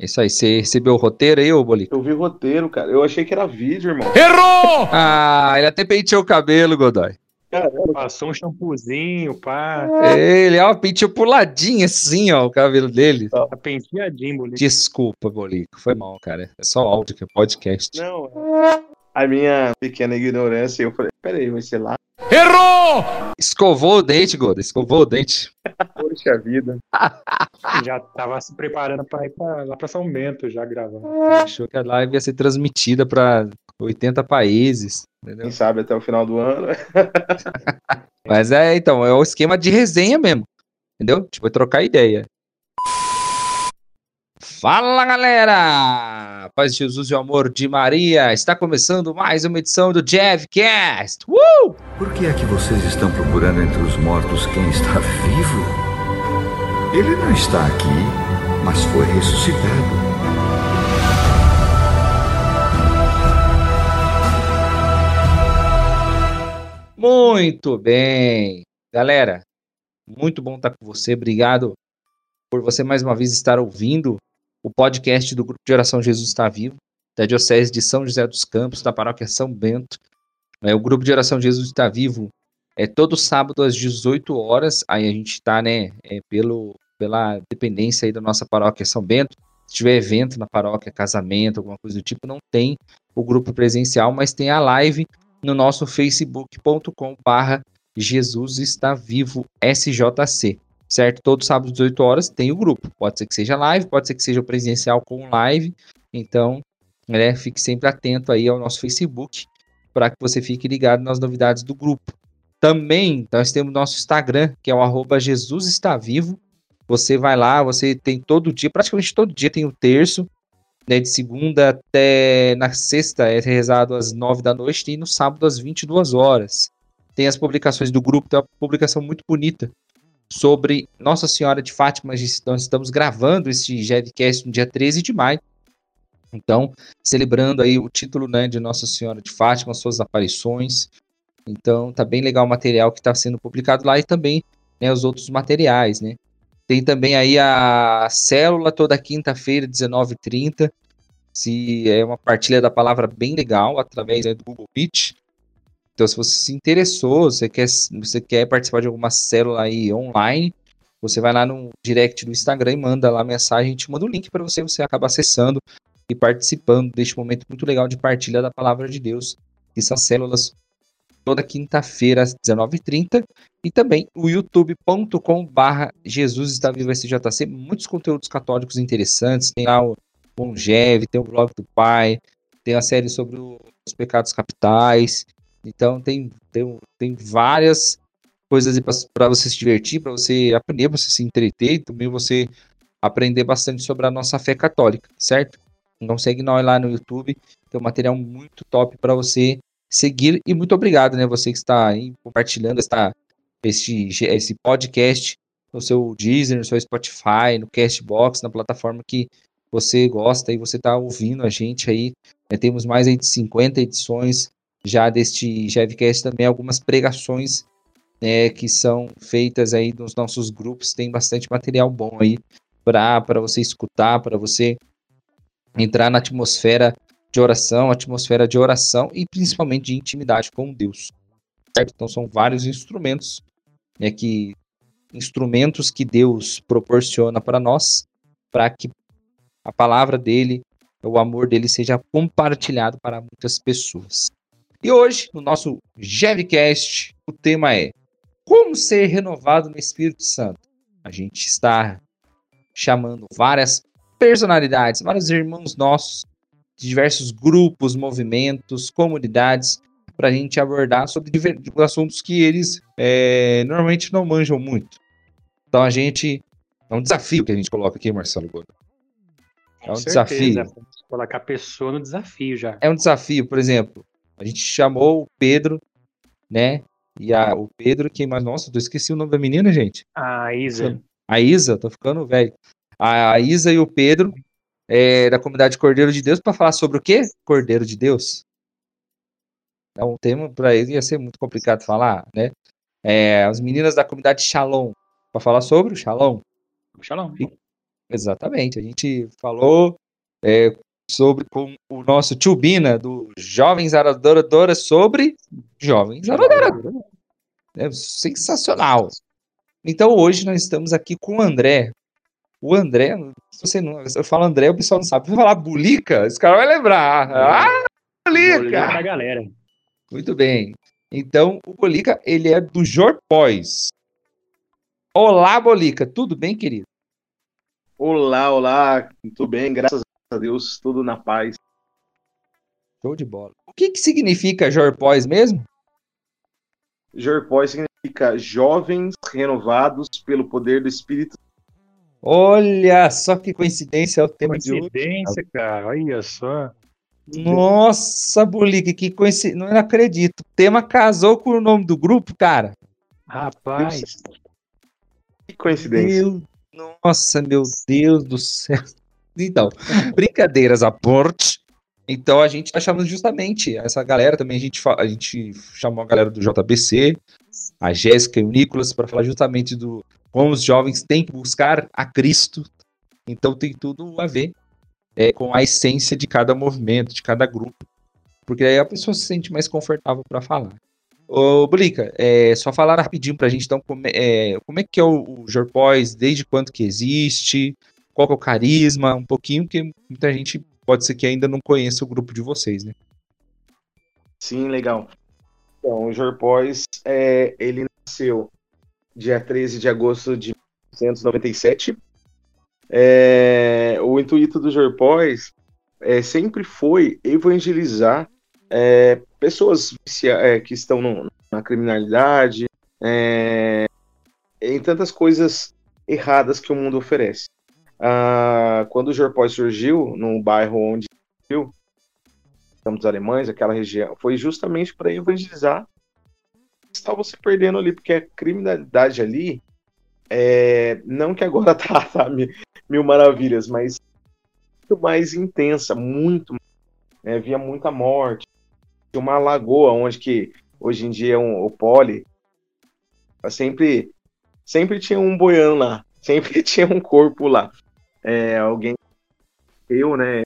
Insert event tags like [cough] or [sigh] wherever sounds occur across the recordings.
Isso aí, você recebeu o roteiro aí, ô Bolico? Eu vi roteiro, cara. Eu achei que era vídeo, irmão. Errou! Ah, ele até penteou o cabelo, Godoy. Caramba, Passou um shampoozinho, pá. Ele, ó, penteou puladinho assim, ó, o cabelo dele. Tá penteadinho, bonito. Desculpa, Bolico, foi mal, cara. É só áudio que é podcast. não. A minha pequena ignorância, eu falei, peraí, vai ser lá? Errou! Escovou o dente, Godo, escovou o dente. Poxa vida. [laughs] Já tava se preparando pra ir pra, lá pra São Bento já gravar. Achou que a live ia ser transmitida pra 80 países, entendeu? Quem sabe até o final do ano. [laughs] Mas é, então, é o esquema de resenha mesmo. Entendeu? Tipo, é trocar ideia. Fala galera! Paz de Jesus e o amor de Maria! Está começando mais uma edição do Jevcast! Uh! Por que é que vocês estão procurando entre os mortos quem está vivo? Ele não está aqui, mas foi ressuscitado. Muito bem! Galera, muito bom estar com você. Obrigado por você mais uma vez estar ouvindo o podcast do Grupo de Oração Jesus Está Vivo, da Diocese de São José dos Campos, da Paróquia São Bento. É, o Grupo de Oração Jesus Está Vivo é todo sábado às 18 horas. Aí a gente está, né, é, pelo, pela dependência aí da nossa Paróquia São Bento. Se tiver evento na paróquia, casamento, alguma coisa do tipo, não tem o grupo presencial, mas tem a live no nosso facebook.com barra Jesus está vivo SJC, certo? Todo sábado às 18 horas tem o grupo. Pode ser que seja live, pode ser que seja presencial com live. Então, né, fique sempre atento aí ao nosso Facebook para que você fique ligado nas novidades do grupo. Também nós temos nosso Instagram, que é o arroba Jesus está vivo. Você vai lá, você tem todo dia, praticamente todo dia tem o terço, né, de segunda até na sexta é rezado às nove da noite e no sábado às 22 horas. Tem as publicações do grupo, tem uma publicação muito bonita sobre Nossa Senhora de Fátima. Nós estamos gravando esse GevCast no dia 13 de maio. Então, celebrando aí o título né, de Nossa Senhora de Fátima, suas aparições. Então, tá bem legal o material que está sendo publicado lá e também né, os outros materiais, né? Tem também aí a célula toda quinta-feira, 19h30. Se é uma partilha da palavra bem legal através né, do Google Meet. Então, se você se interessou, você quer, você quer participar de alguma célula aí online, você vai lá no direct do Instagram e manda lá a mensagem, te manda o link para você, você acaba acessando e participando deste momento muito legal de partilha da palavra de Deus, que são células toda quinta-feira às 19h30 e também o youtube.com barra Jesus está vivo SJC, muitos conteúdos católicos interessantes, tem lá o Mongev, tem o blog do pai, tem a série sobre os pecados capitais, então tem, tem, tem várias coisas para você se divertir, para você aprender, para você se entreter e também você aprender bastante sobre a nossa fé católica, certo? Então segue nós lá no YouTube, tem um material muito top para você seguir e muito obrigado, né? Você que está aí compartilhando esta, este, esse podcast no seu Deezer, no seu Spotify, no Castbox, na plataforma que você gosta e você está ouvindo a gente aí. Né? Temos mais de 50 edições já deste Jevcast também, algumas pregações né, que são feitas aí nos nossos grupos. Tem bastante material bom aí para você escutar, para você entrar na atmosfera de oração, atmosfera de oração e principalmente de intimidade com Deus. Certo? Então são vários instrumentos, né, que instrumentos que Deus proporciona para nós, para que a palavra dele, o amor dele seja compartilhado para muitas pessoas. E hoje, no nosso Jevcast, o tema é como ser renovado no Espírito Santo. A gente está chamando várias personalidades, vários irmãos nossos, de diversos grupos, movimentos, comunidades, para a gente abordar sobre assuntos que eles é, normalmente não manjam muito. Então a gente. É um desafio que a gente coloca aqui, Marcelo Godo. É um desafio. Colocar a pessoa no desafio já. É um desafio, por exemplo. A gente chamou o Pedro, né? E a, o Pedro, quem mais? Nossa, eu esqueci o nome da menina, gente. A Isa. A Isa, tô ficando velho. A, a Isa e o Pedro, é, da comunidade Cordeiro de Deus, para falar sobre o quê? Cordeiro de Deus. É um tema para eles ia ser muito complicado falar, né? É, as meninas da comunidade Shalom, para falar sobre o Shalom. Shalom. E, Exatamente. A gente falou é, sobre com o nosso tio Bina, do Jovens Adoradora, sobre Jovens Adoradora. É sensacional. Então hoje nós estamos aqui com o André. O André, se você não, eu falo André, o pessoal não sabe. Se eu falar Bulica, esse cara vai lembrar. Ah, Bulica! pra galera. Muito bem. Então, o Bolica, ele é do Jorpóis. Olá, Bolica. Tudo bem, querido? Olá, olá, tudo bem? Graças a Deus, tudo na paz. Show de bola. O que, que significa Jorpóis mesmo? Jorpói significa jovens renovados pelo poder do Espírito. Olha só que coincidência é o tema de hoje. Coincidência, cara. Olha só. Nossa, Bolica, que coincidência. Não acredito. O tema casou com o nome do grupo, cara. Rapaz. Que coincidência. Meu, nossa, meu Deus do céu. Então, [laughs] brincadeiras à parte. Então a gente tá chamando justamente essa galera também. A gente, a gente chamou a galera do JBC, a Jéssica e o Nicolas, para falar justamente do como os jovens têm que buscar a Cristo. Então tem tudo a ver é, com a essência de cada movimento, de cada grupo. Porque aí a pessoa se sente mais confortável para falar. Ô, Bulica, é, só falar rapidinho pra gente, então, como é, é, como é que é o, o Jorpóis, desde quando que existe, qual que é o carisma, um pouquinho, porque muita gente pode ser que ainda não conheça o grupo de vocês, né? Sim, legal. Então, o Jorpóis, é, ele nasceu dia 13 de agosto de 1997. É, o intuito do Jorpóis é, sempre foi evangelizar é, pessoas é, que estão no- na criminalidade, é, em tantas coisas erradas que o mundo oferece. Ah, quando o Jorpóis surgiu, no bairro onde surgiu, dos Alemães, aquela região, foi justamente para evangelizar estavam se perdendo ali, porque a criminalidade ali, é, não que agora [laughs] tá, tá mi- mil maravilhas, mas muito mais intensa, muito, é, via muita morte. Tinha uma lagoa onde que hoje em dia é um, o pole, sempre, sempre tinha um boiando lá, [laughs] sempre tinha um corpo lá. É, alguém eu, né,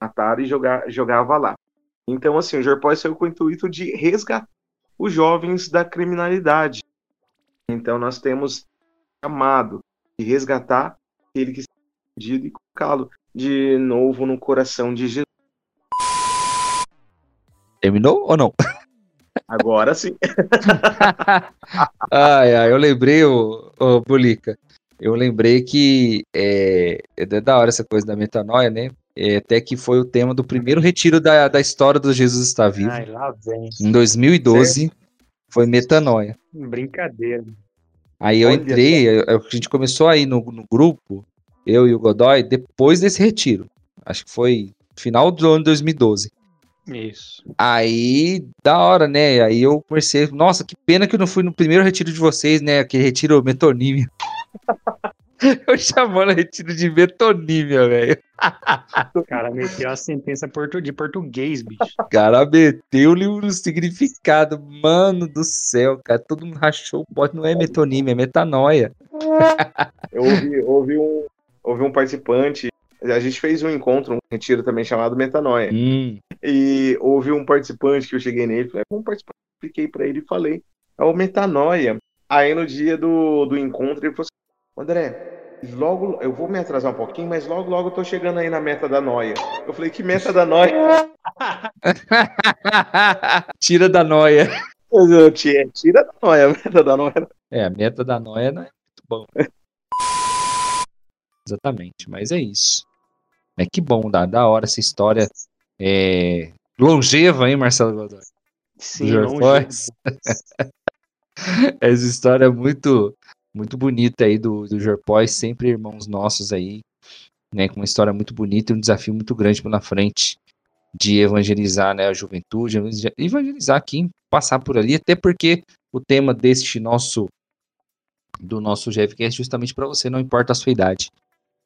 mataram e jogar, jogava lá. Então, assim, o Jorpóis saiu com o intuito de resgatar os jovens da criminalidade. Então, nós temos chamado de resgatar aquele que está perdido e colocá-lo de novo no coração de Jesus. Terminou ou não? [laughs] Agora sim. [laughs] ai, ai, eu lembrei, ô, ô Bulica, eu lembrei que é, é da hora essa coisa da metanoia, né? É, até que foi o tema do primeiro retiro da, da história do Jesus está vivo. Ai, lá vem. Em 2012, foi metanoia. Brincadeira. Aí eu Olha entrei, eu- a gente começou aí no, no grupo, eu e o Godoy, depois desse retiro. Acho que foi final do ano 2012. Isso. Aí, da hora, né? Aí eu comecei, nossa, que pena que eu não fui no primeiro retiro de vocês, né? Aquele retiro metonímia. [laughs] eu chamando retiro de metonímia, velho. O [laughs] cara meteu a sentença de português, bicho. O cara meteu-lhe um significado. Mano do céu, cara. Todo mundo rachou o bote. Não é metonímia, é metanoia. Eu ouvi, ouvi um, ouvi um participante. A gente fez um encontro, um retiro também chamado Metanoia. Hum, E houve um participante que eu cheguei nele, falei, um participante, expliquei pra ele e falei, é o metanoia. Aí no dia do, do encontro ele falou assim, André, logo, eu vou me atrasar um pouquinho, mas logo, logo eu tô chegando aí na meta da noia. Eu falei, que meta da noia? [laughs] Tira da noia. Eu, Tia, tira da noia, a meta da noia. É, a meta da noia não é muito bom. Exatamente, mas é isso. É que bom, da, da hora essa história é, longeva, hein, Marcelo Godoy? Sim, Fox. [laughs] Essa história é muito, muito bonita aí do, do sempre irmãos nossos aí, né, com uma história muito bonita e um desafio muito grande pela frente de evangelizar, né, a juventude, evangelizar quem passar por ali, até porque o tema deste nosso do nosso GFQ é justamente para você, não importa a sua idade.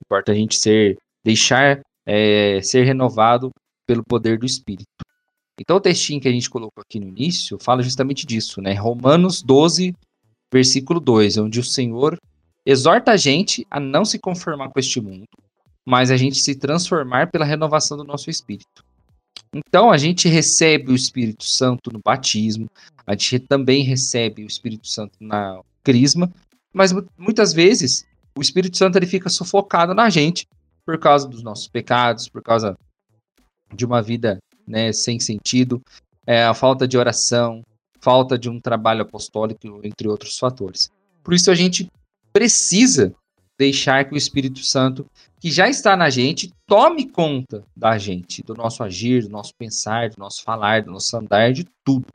Importa a gente ser deixar é, ser renovado pelo poder do Espírito. Então o textinho que a gente colocou aqui no início fala justamente disso, né? Romanos 12, versículo 2, onde o Senhor exorta a gente a não se conformar com este mundo, mas a gente se transformar pela renovação do nosso espírito. Então, a gente recebe o Espírito Santo no batismo, a gente também recebe o Espírito Santo na crisma, mas muitas vezes o Espírito Santo ele fica sufocado na gente por causa dos nossos pecados, por causa de uma vida né, sem sentido, é, a falta de oração, falta de um trabalho apostólico, entre outros fatores. Por isso a gente precisa deixar que o Espírito Santo, que já está na gente, tome conta da gente, do nosso agir, do nosso pensar, do nosso falar, do nosso andar, de tudo.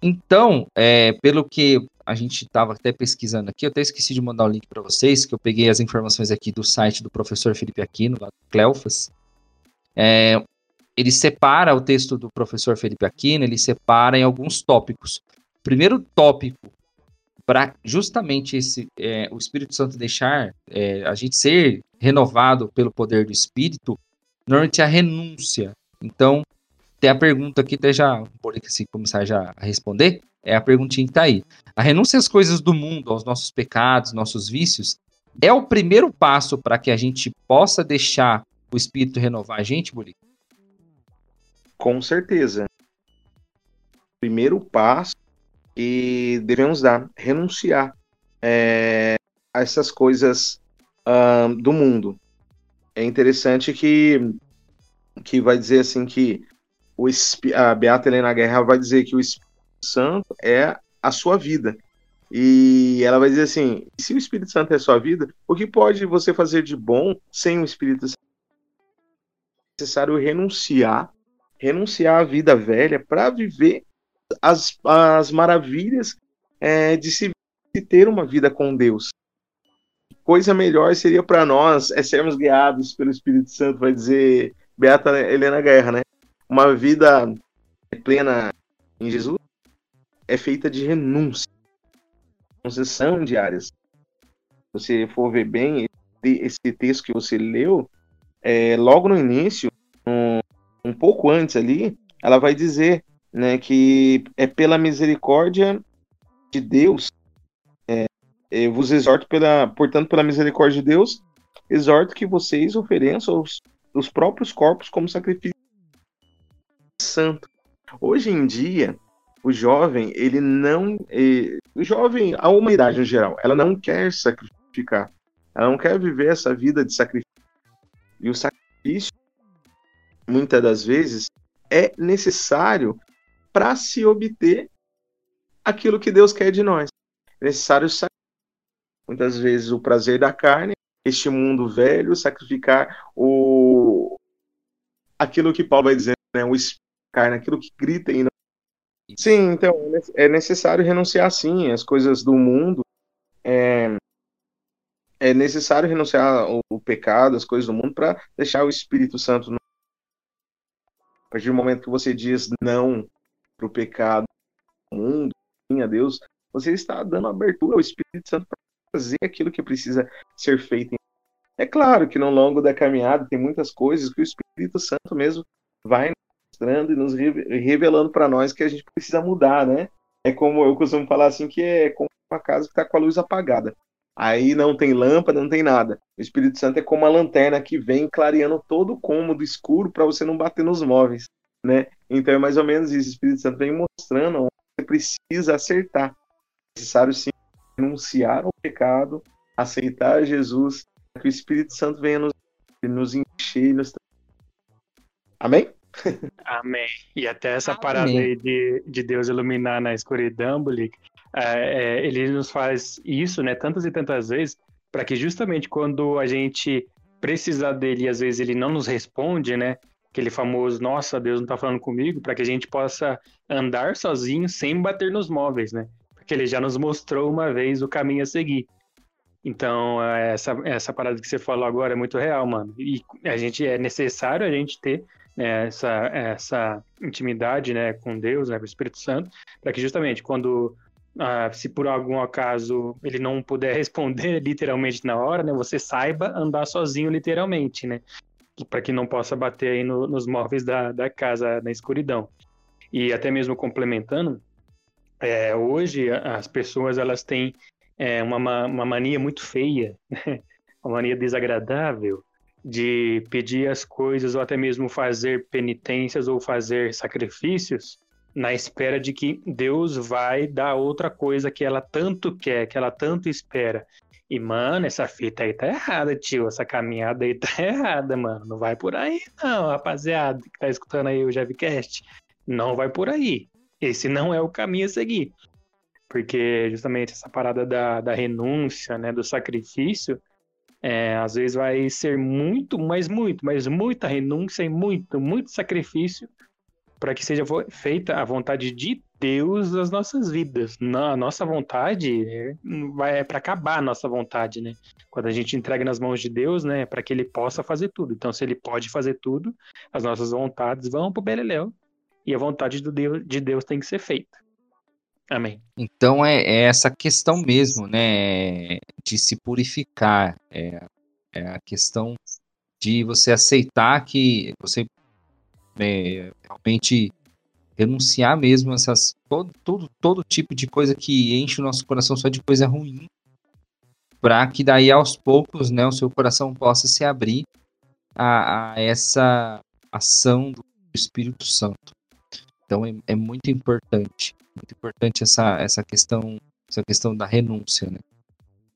Então, é, pelo que a gente estava até pesquisando aqui, eu até esqueci de mandar o link para vocês, que eu peguei as informações aqui do site do professor Felipe Aquino, lá do Cleofas. É, ele separa o texto do professor Felipe Aquino, ele separa em alguns tópicos. O primeiro tópico para justamente esse é, o Espírito Santo deixar é, a gente ser renovado pelo poder do Espírito, normalmente é a renúncia. Então, tem a pergunta aqui, até já vou assim, começar já a responder, é a perguntinha que está aí. A renúncia às coisas do mundo, aos nossos pecados, nossos vícios, é o primeiro passo para que a gente possa deixar o Espírito renovar a gente, Bolico? Com certeza. Primeiro passo que devemos dar, renunciar é, a essas coisas uh, do mundo. É interessante que, que vai dizer assim que o, a Beata Helena Guerra vai dizer que o Espírito Santo é a sua vida. E ela vai dizer assim: se o Espírito Santo é a sua vida, o que pode você fazer de bom sem o Espírito Santo? É necessário renunciar renunciar à vida velha para viver as, as maravilhas é, de se de ter uma vida com Deus. Coisa melhor seria para nós é sermos guiados pelo Espírito Santo, vai dizer Beata Helena Guerra, né? Uma vida plena em Jesus é feita de renúncia, concessão diárias. Se você for ver bem esse texto que você leu, é, logo no início, um, pouco antes ali, ela vai dizer né, que é pela misericórdia de Deus, é, eu vos exorto, pela, portanto, pela misericórdia de Deus, exorto que vocês ofereçam os, os próprios corpos como sacrifício santo. Hoje em dia, o jovem, ele não. Eh, o jovem, a humanidade em geral, ela não quer sacrificar. Ela não quer viver essa vida de sacrifício. E o sacrifício muitas das vezes, é necessário para se obter aquilo que Deus quer de nós. É necessário muitas vezes o prazer da carne, este mundo velho, sacrificar o aquilo que Paulo vai dizer, né, o carne, aquilo que grita em nós. Sim, então é necessário renunciar sim às coisas do mundo. É, é necessário renunciar ao pecado, às coisas do mundo, para deixar o Espírito Santo no partir do momento que você diz não para o pecado, mundo, sim a Deus, você está dando abertura ao Espírito Santo para fazer aquilo que precisa ser feito. É claro que no longo da caminhada tem muitas coisas que o Espírito Santo mesmo vai mostrando e nos revelando para nós que a gente precisa mudar, né? É como eu costumo falar assim que é como uma casa que está com a luz apagada. Aí não tem lâmpada, não tem nada. O Espírito Santo é como uma lanterna que vem clareando todo o cômodo escuro para você não bater nos móveis, né? Então é mais ou menos isso. O Espírito Santo vem mostrando onde você precisa acertar. É necessário sim renunciar ao pecado, aceitar Jesus, que o Espírito Santo venha nos, nos encher. Nos... Amém? Amém. E até essa Amém. parada aí de, de Deus iluminar na escuridão, Bulik, é, é, ele nos faz isso, né, tantas e tantas vezes, para que justamente quando a gente precisar dele às vezes ele não nos responde, né, aquele famoso, nossa, Deus não está falando comigo, para que a gente possa andar sozinho sem bater nos móveis, né, porque ele já nos mostrou uma vez o caminho a seguir. Então, essa, essa parada que você falou agora é muito real, mano. E a gente é necessário a gente ter né, essa, essa intimidade né, com Deus, né, com o Espírito Santo, para que justamente quando ah, se por algum acaso ele não puder [laughs] responder literalmente na hora, né, você saiba andar sozinho literalmente, né, para que não possa bater aí no, nos móveis da, da casa na escuridão. E até mesmo complementando, é, hoje as pessoas elas têm é, uma, uma mania muito feia, né? [laughs] uma mania desagradável de pedir as coisas ou até mesmo fazer penitências ou fazer sacrifícios na espera de que Deus vai dar outra coisa que ela tanto quer, que ela tanto espera. E, mano, essa fita aí tá errada, tio. Essa caminhada aí tá [laughs] errada, mano. Não vai por aí, não, rapaziada, que tá escutando aí o Javcast. Não vai por aí. Esse não é o caminho a seguir. Porque justamente essa parada da, da renúncia, né, do sacrifício, é, às vezes vai ser muito, mas muito, mas muita renúncia e muito, muito sacrifício para que seja feita a vontade de Deus nas nossas vidas. Na nossa vontade é, é para acabar a nossa vontade, né? Quando a gente entrega nas mãos de Deus, né, para que ele possa fazer tudo. Então, se ele pode fazer tudo, as nossas vontades vão para o beleléu e a vontade do Deus, de Deus tem que ser feita. Amém. Então é, é essa questão mesmo, né, de se purificar, é, é a questão de você aceitar que você é, realmente renunciar mesmo a essas todo, todo, todo tipo de coisa que enche o nosso coração só de coisa ruim, para que daí aos poucos, né, o seu coração possa se abrir a, a essa ação do Espírito Santo. Então é, é, muito importante, muito importante essa, essa questão, essa questão da renúncia, né?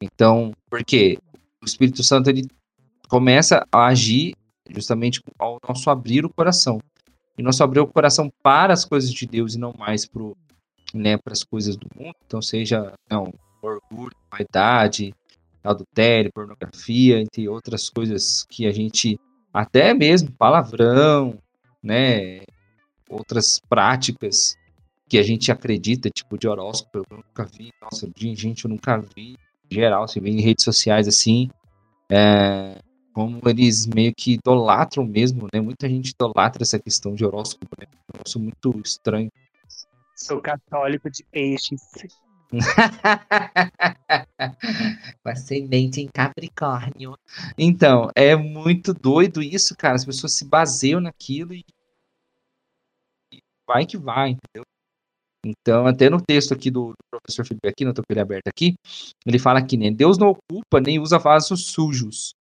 Então, porque o Espírito Santo ele começa a agir justamente ao nosso abrir o coração. E nosso abrir o coração para as coisas de Deus e não mais para né, as coisas do mundo. Então, seja não, orgulho, vaidade, adultério, pornografia, entre outras coisas que a gente, até mesmo palavrão, né, outras práticas que a gente acredita, tipo de horóscopo, eu nunca vi, nossa, gente, eu nunca vi, em geral, se vê em redes sociais assim, é, como eles meio que idolatram mesmo, né? Muita gente idolatra essa questão de horóscopo, né? Um negócio muito estranho. Sou católico de peixes. [laughs] Com ascendente em Capricórnio. Então, é muito doido isso, cara. As pessoas se baseiam naquilo e, e vai que vai, entendeu? Então, até no texto aqui do, do professor Felipe aqui, não estou com ele aberto aqui, ele fala que né, Deus não ocupa nem usa vasos sujos,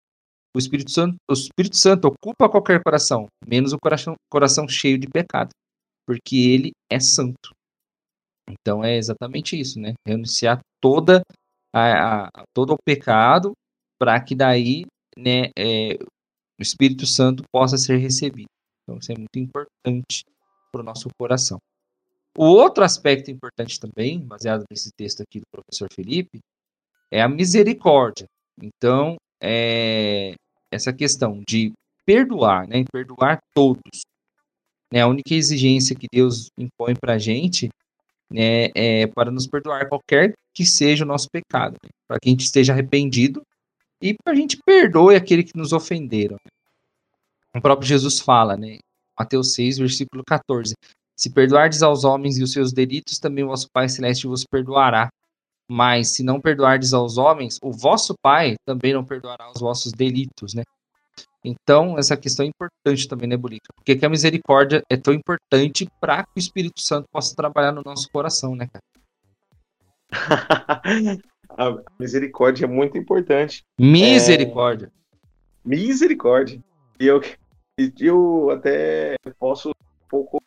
o Espírito Santo, o Espírito Santo ocupa qualquer coração, menos o coração, coração cheio de pecado, porque ele é santo. Então é exatamente isso, né? Renunciar toda a, a todo o pecado para que daí, né, é, o Espírito Santo possa ser recebido. Então isso é muito importante para o nosso coração. O outro aspecto importante também, baseado nesse texto aqui do professor Felipe, é a misericórdia. Então, é, essa questão de perdoar, né? Perdoar todos. Né? A única exigência que Deus impõe para a gente né, é para nos perdoar qualquer que seja o nosso pecado, né? para que a gente esteja arrependido e para a gente perdoe aquele que nos ofenderam. Né? O próprio Jesus fala, né? Mateus 6, versículo 14: Se perdoardes aos homens e os seus delitos, também o vosso Pai Celeste vos perdoará. Mas se não perdoardes aos homens, o vosso Pai também não perdoará os vossos delitos, né? Então, essa questão é importante também, né, Bulica? Porque que a misericórdia é tão importante para que o Espírito Santo possa trabalhar no nosso coração, né, cara? [laughs] a misericórdia é muito importante. Misericórdia. É... Misericórdia. E eu, eu até posso um pouco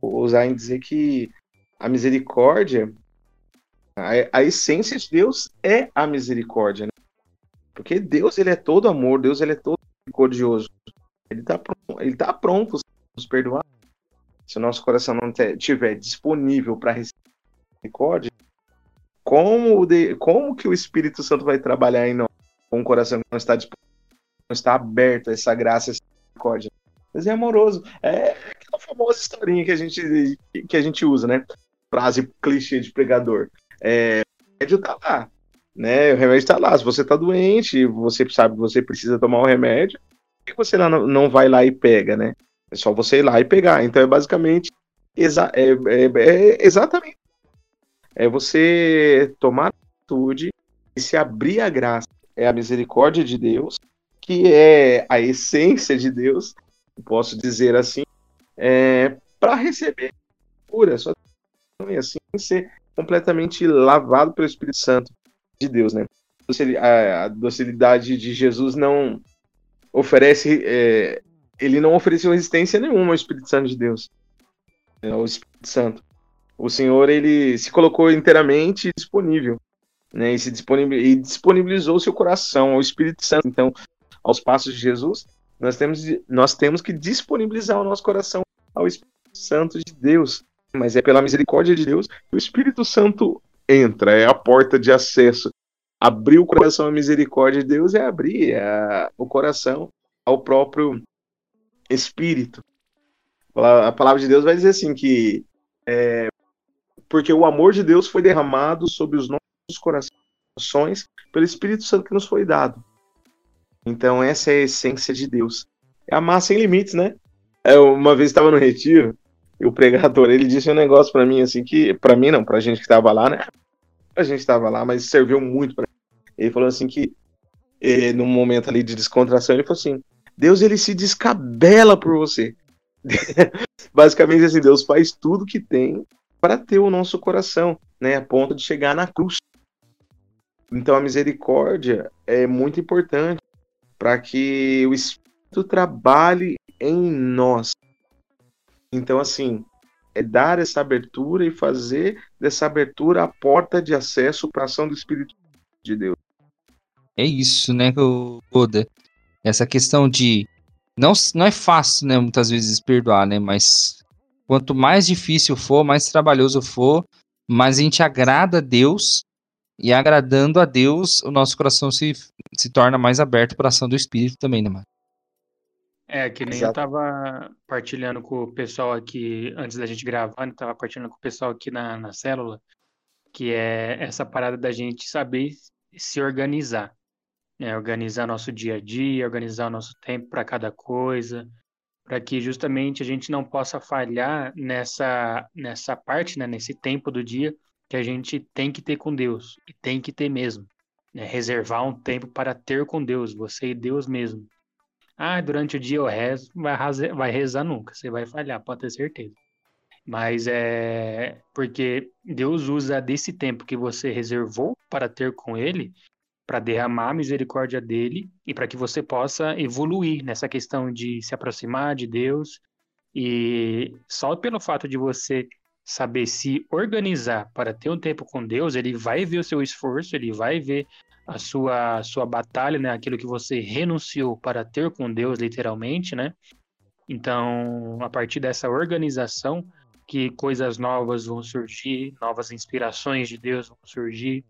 usar em dizer que a misericórdia a, a essência de Deus é a misericórdia, né? Porque Deus, ele é todo amor, Deus, ele é todo misericordioso. Ele está pronto, ele tá pronto nos perdoar. Se o nosso coração não estiver disponível para receber misericórdia, como, de, como que o Espírito Santo vai trabalhar em nós com um coração que não está disponível, não está aberto a essa graça, a essa misericórdia? Mas é amoroso. É aquela famosa historinha que a gente, que a gente usa, né? Frase clichê de pregador. É, o remédio tá lá, né? O remédio tá lá. Se você tá doente, você sabe que você precisa tomar o remédio, por que você não, não vai lá e pega, né? É só você ir lá e pegar. Então é basicamente exa é, é, é exatamente é você tomar atitude e se abrir à graça. É a misericórdia de Deus, que é a essência de Deus, posso dizer assim, é, para receber cura. Só assim ser completamente lavado pelo Espírito Santo. de Deus, né? A docilidade de Jesus não oferece, é, ele não ofereceu resistência nenhuma ao Espírito Santo de Deus, né? ao Espírito Santo. O Senhor ele se colocou inteiramente disponível, né? E se disponibilizou, e disponibilizou seu coração ao Espírito Santo. Então, aos passos de Jesus, nós temos, nós temos que disponibilizar o nosso coração ao Espírito Santo de Deus. Mas é pela misericórdia de Deus que o Espírito Santo entra, é a porta de acesso. Abrir o coração à misericórdia de Deus é abrir a, o coração ao próprio Espírito. A palavra de Deus vai dizer assim que é, porque o amor de Deus foi derramado sobre os nossos corações pelo Espírito Santo que nos foi dado. Então essa é a essência de Deus. É amar sem limites, né? Eu, é, uma vez estava no retiro e o pregador ele disse um negócio para mim assim que para mim não, para a gente que estava lá, né? A gente estava lá, mas serviu muito para ele falou assim que eh, num momento ali de descontração ele falou assim: Deus ele se descabela por você. [laughs] Basicamente assim, Deus faz tudo que tem para ter o nosso coração, né, a ponto de chegar na cruz. Então a misericórdia é muito importante para que o Espírito trabalhe em nós. Então, assim, é dar essa abertura e fazer dessa abertura a porta de acesso para a ação do Espírito de Deus. É isso, né, Oda? Essa questão de. Não, não é fácil, né, muitas vezes perdoar, né, mas quanto mais difícil for, mais trabalhoso for, mais a gente agrada a Deus e agradando a Deus, o nosso coração se, se torna mais aberto para a ação do Espírito também, né, mano? É, que nem Exato. eu tava partilhando com o pessoal aqui, antes da gente gravar, eu tava partilhando com o pessoal aqui na, na célula, que é essa parada da gente saber se organizar. Né? Organizar nosso dia a dia, organizar o nosso tempo para cada coisa, para que justamente a gente não possa falhar nessa, nessa parte, né? nesse tempo do dia, que a gente tem que ter com Deus, e tem que ter mesmo. Né? Reservar um tempo para ter com Deus, você e Deus mesmo. Ah, durante o dia eu rezo, vai, vai rezar nunca, você vai falhar, pode ter certeza. Mas é porque Deus usa desse tempo que você reservou para ter com Ele, para derramar a misericórdia dele e para que você possa evoluir nessa questão de se aproximar de Deus. E só pelo fato de você saber se organizar para ter um tempo com Deus, ele vai ver o seu esforço, ele vai ver a sua, a sua batalha, né? Aquilo que você renunciou para ter com Deus, literalmente, né? Então, a partir dessa organização, que coisas novas vão surgir, novas inspirações de Deus vão surgir,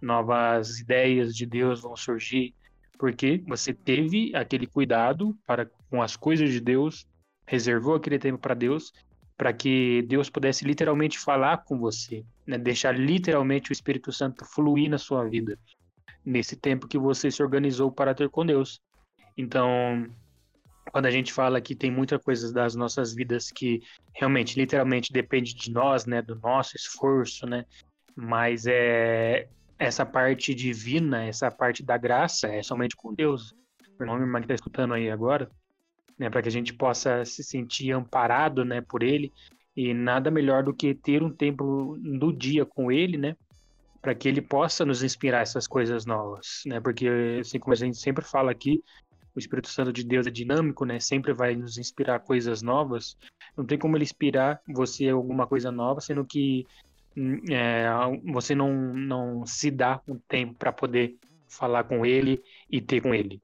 novas ideias de Deus vão surgir, porque você teve aquele cuidado para com as coisas de Deus, reservou aquele tempo para Deus para que Deus pudesse literalmente falar com você, né? deixar literalmente o Espírito Santo fluir na sua vida, nesse tempo que você se organizou para ter com Deus. Então, quando a gente fala que tem muitas coisas das nossas vidas que realmente, literalmente, depende de nós, né, do nosso esforço, né, mas é essa parte divina, essa parte da graça, é somente com Deus. O irmão, irmã que está escutando aí agora, né, para que a gente possa se sentir amparado, né, por ele. E nada melhor do que ter um tempo do dia com ele, né, para que ele possa nos inspirar essas coisas novas, né? Porque assim como a gente sempre fala aqui, o Espírito Santo de Deus é dinâmico, né? Sempre vai nos inspirar coisas novas. Não tem como ele inspirar você alguma coisa nova, sendo que hum, é, você não, não se dá um tempo para poder falar com ele e ter com ele.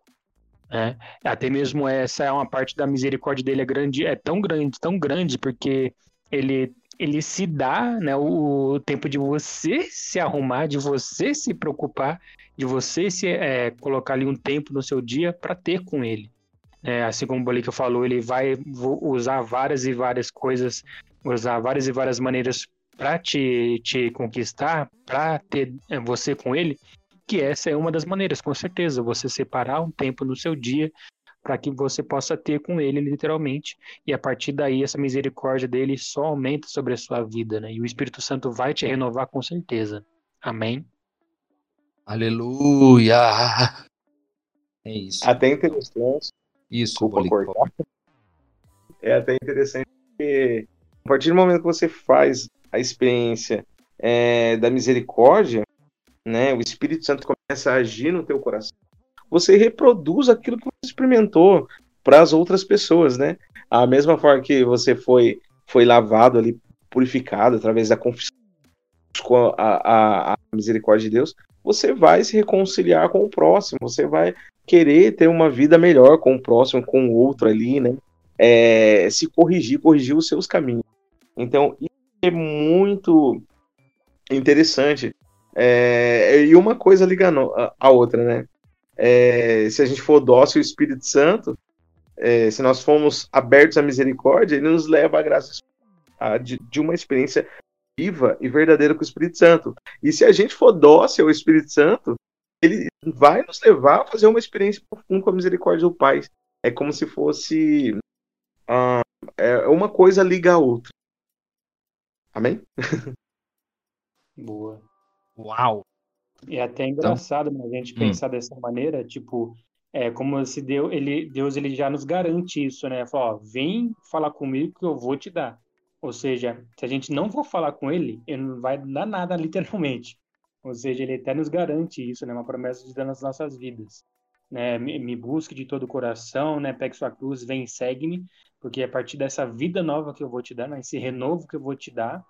É, até mesmo essa é uma parte da misericórdia dele é grande, é tão grande, tão grande, porque ele ele se dá né, o, tempo de você se arrumar, de você se preocupar, de você se é, colocar ali um tempo no seu dia para ter com ele. É, assim como o Bolica falou, ele vai usar várias e várias coisas, usar várias e várias maneiras para te, te conquistar, para ter é, você com ele que essa é uma das maneiras, com certeza, você separar um tempo no seu dia para que você possa ter com ele, literalmente, e a partir daí essa misericórdia dele só aumenta sobre a sua vida, né? E o Espírito Santo vai te renovar com certeza. Amém. Aleluia! É isso. Até interessante. Isso, Desculpa cortar. É até interessante porque a partir do momento que você faz a experiência é, da misericórdia, né? O Espírito Santo começa a agir no teu coração. Você reproduz aquilo que você experimentou para as outras pessoas, né? A mesma forma que você foi foi lavado ali, purificado através da confissão com a, a, a misericórdia de Deus, você vai se reconciliar com o próximo, você vai querer ter uma vida melhor com o próximo, com o outro ali, né? É, se corrigir, corrigir os seus caminhos. Então, isso é muito interessante. É, e uma coisa liga a outra, né? É, se a gente for dócil ao Espírito Santo, é, se nós formos abertos à misericórdia, ele nos leva à graça a, de, de, uma experiência viva e verdadeira com o Espírito Santo. E se a gente for dócil ao Espírito Santo, ele vai nos levar a fazer uma experiência profunda com a misericórdia do Pai. É como se fosse uh, é, uma coisa liga a outra. Amém? Boa. Uau! E é até engraçado então, a gente hum. pensar dessa maneira, tipo, é como se Deus ele, Deus ele já nos garante isso, né? Fala, ó, vem falar comigo que eu vou te dar. Ou seja, se a gente não for falar com ele, ele não vai dar nada [laughs] literalmente. Ou seja, ele até nos garante isso, né? Uma promessa de dar nas nossas vidas. Né? Me, me busque de todo o coração, né? Pegue sua cruz, vem e segue-me, porque a partir dessa vida nova que eu vou te dar, né? esse renovo que eu vou te dar,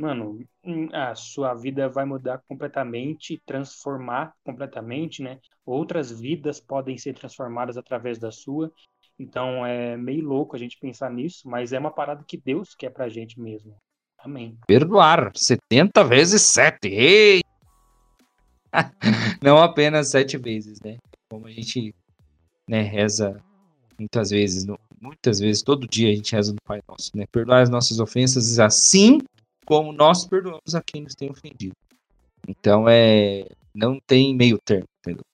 mano, hum, a sua vida vai mudar completamente, transformar completamente, né? Outras vidas podem ser transformadas através da sua. Então é meio louco a gente pensar nisso, mas é uma parada que Deus quer pra gente mesmo. Amém. Perdoar 70 vezes 7. Ei! [laughs] Não apenas sete vezes, né? Como a gente né, reza muitas vezes, muitas vezes, todo dia a gente reza no Pai Nosso, né? Perdoar as nossas ofensas assim como nós perdoamos a quem nos tem ofendido. Então é não tem meio termo, entendeu?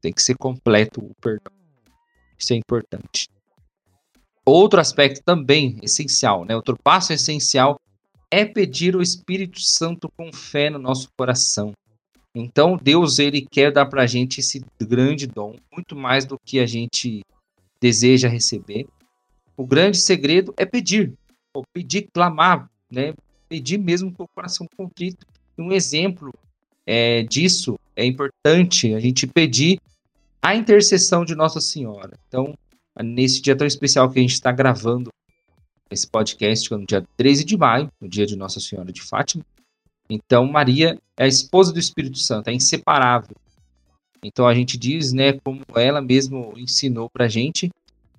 Tem que ser completo o perdão. Isso é importante. Outro aspecto também essencial, né? Outro passo essencial é pedir o Espírito Santo com fé no nosso coração. Então Deus ele quer dar para a gente esse grande dom, muito mais do que a gente deseja receber. O grande segredo é pedir, ou pedir, clamar, né? Pedir mesmo com o coração contrito. E um exemplo é, disso é importante a gente pedir a intercessão de Nossa Senhora. Então, nesse dia tão especial que a gente está gravando esse podcast, é no dia 13 de maio, no dia de Nossa Senhora de Fátima. Então, Maria é a esposa do Espírito Santo, é inseparável. Então, a gente diz, né, como ela mesmo ensinou para a gente,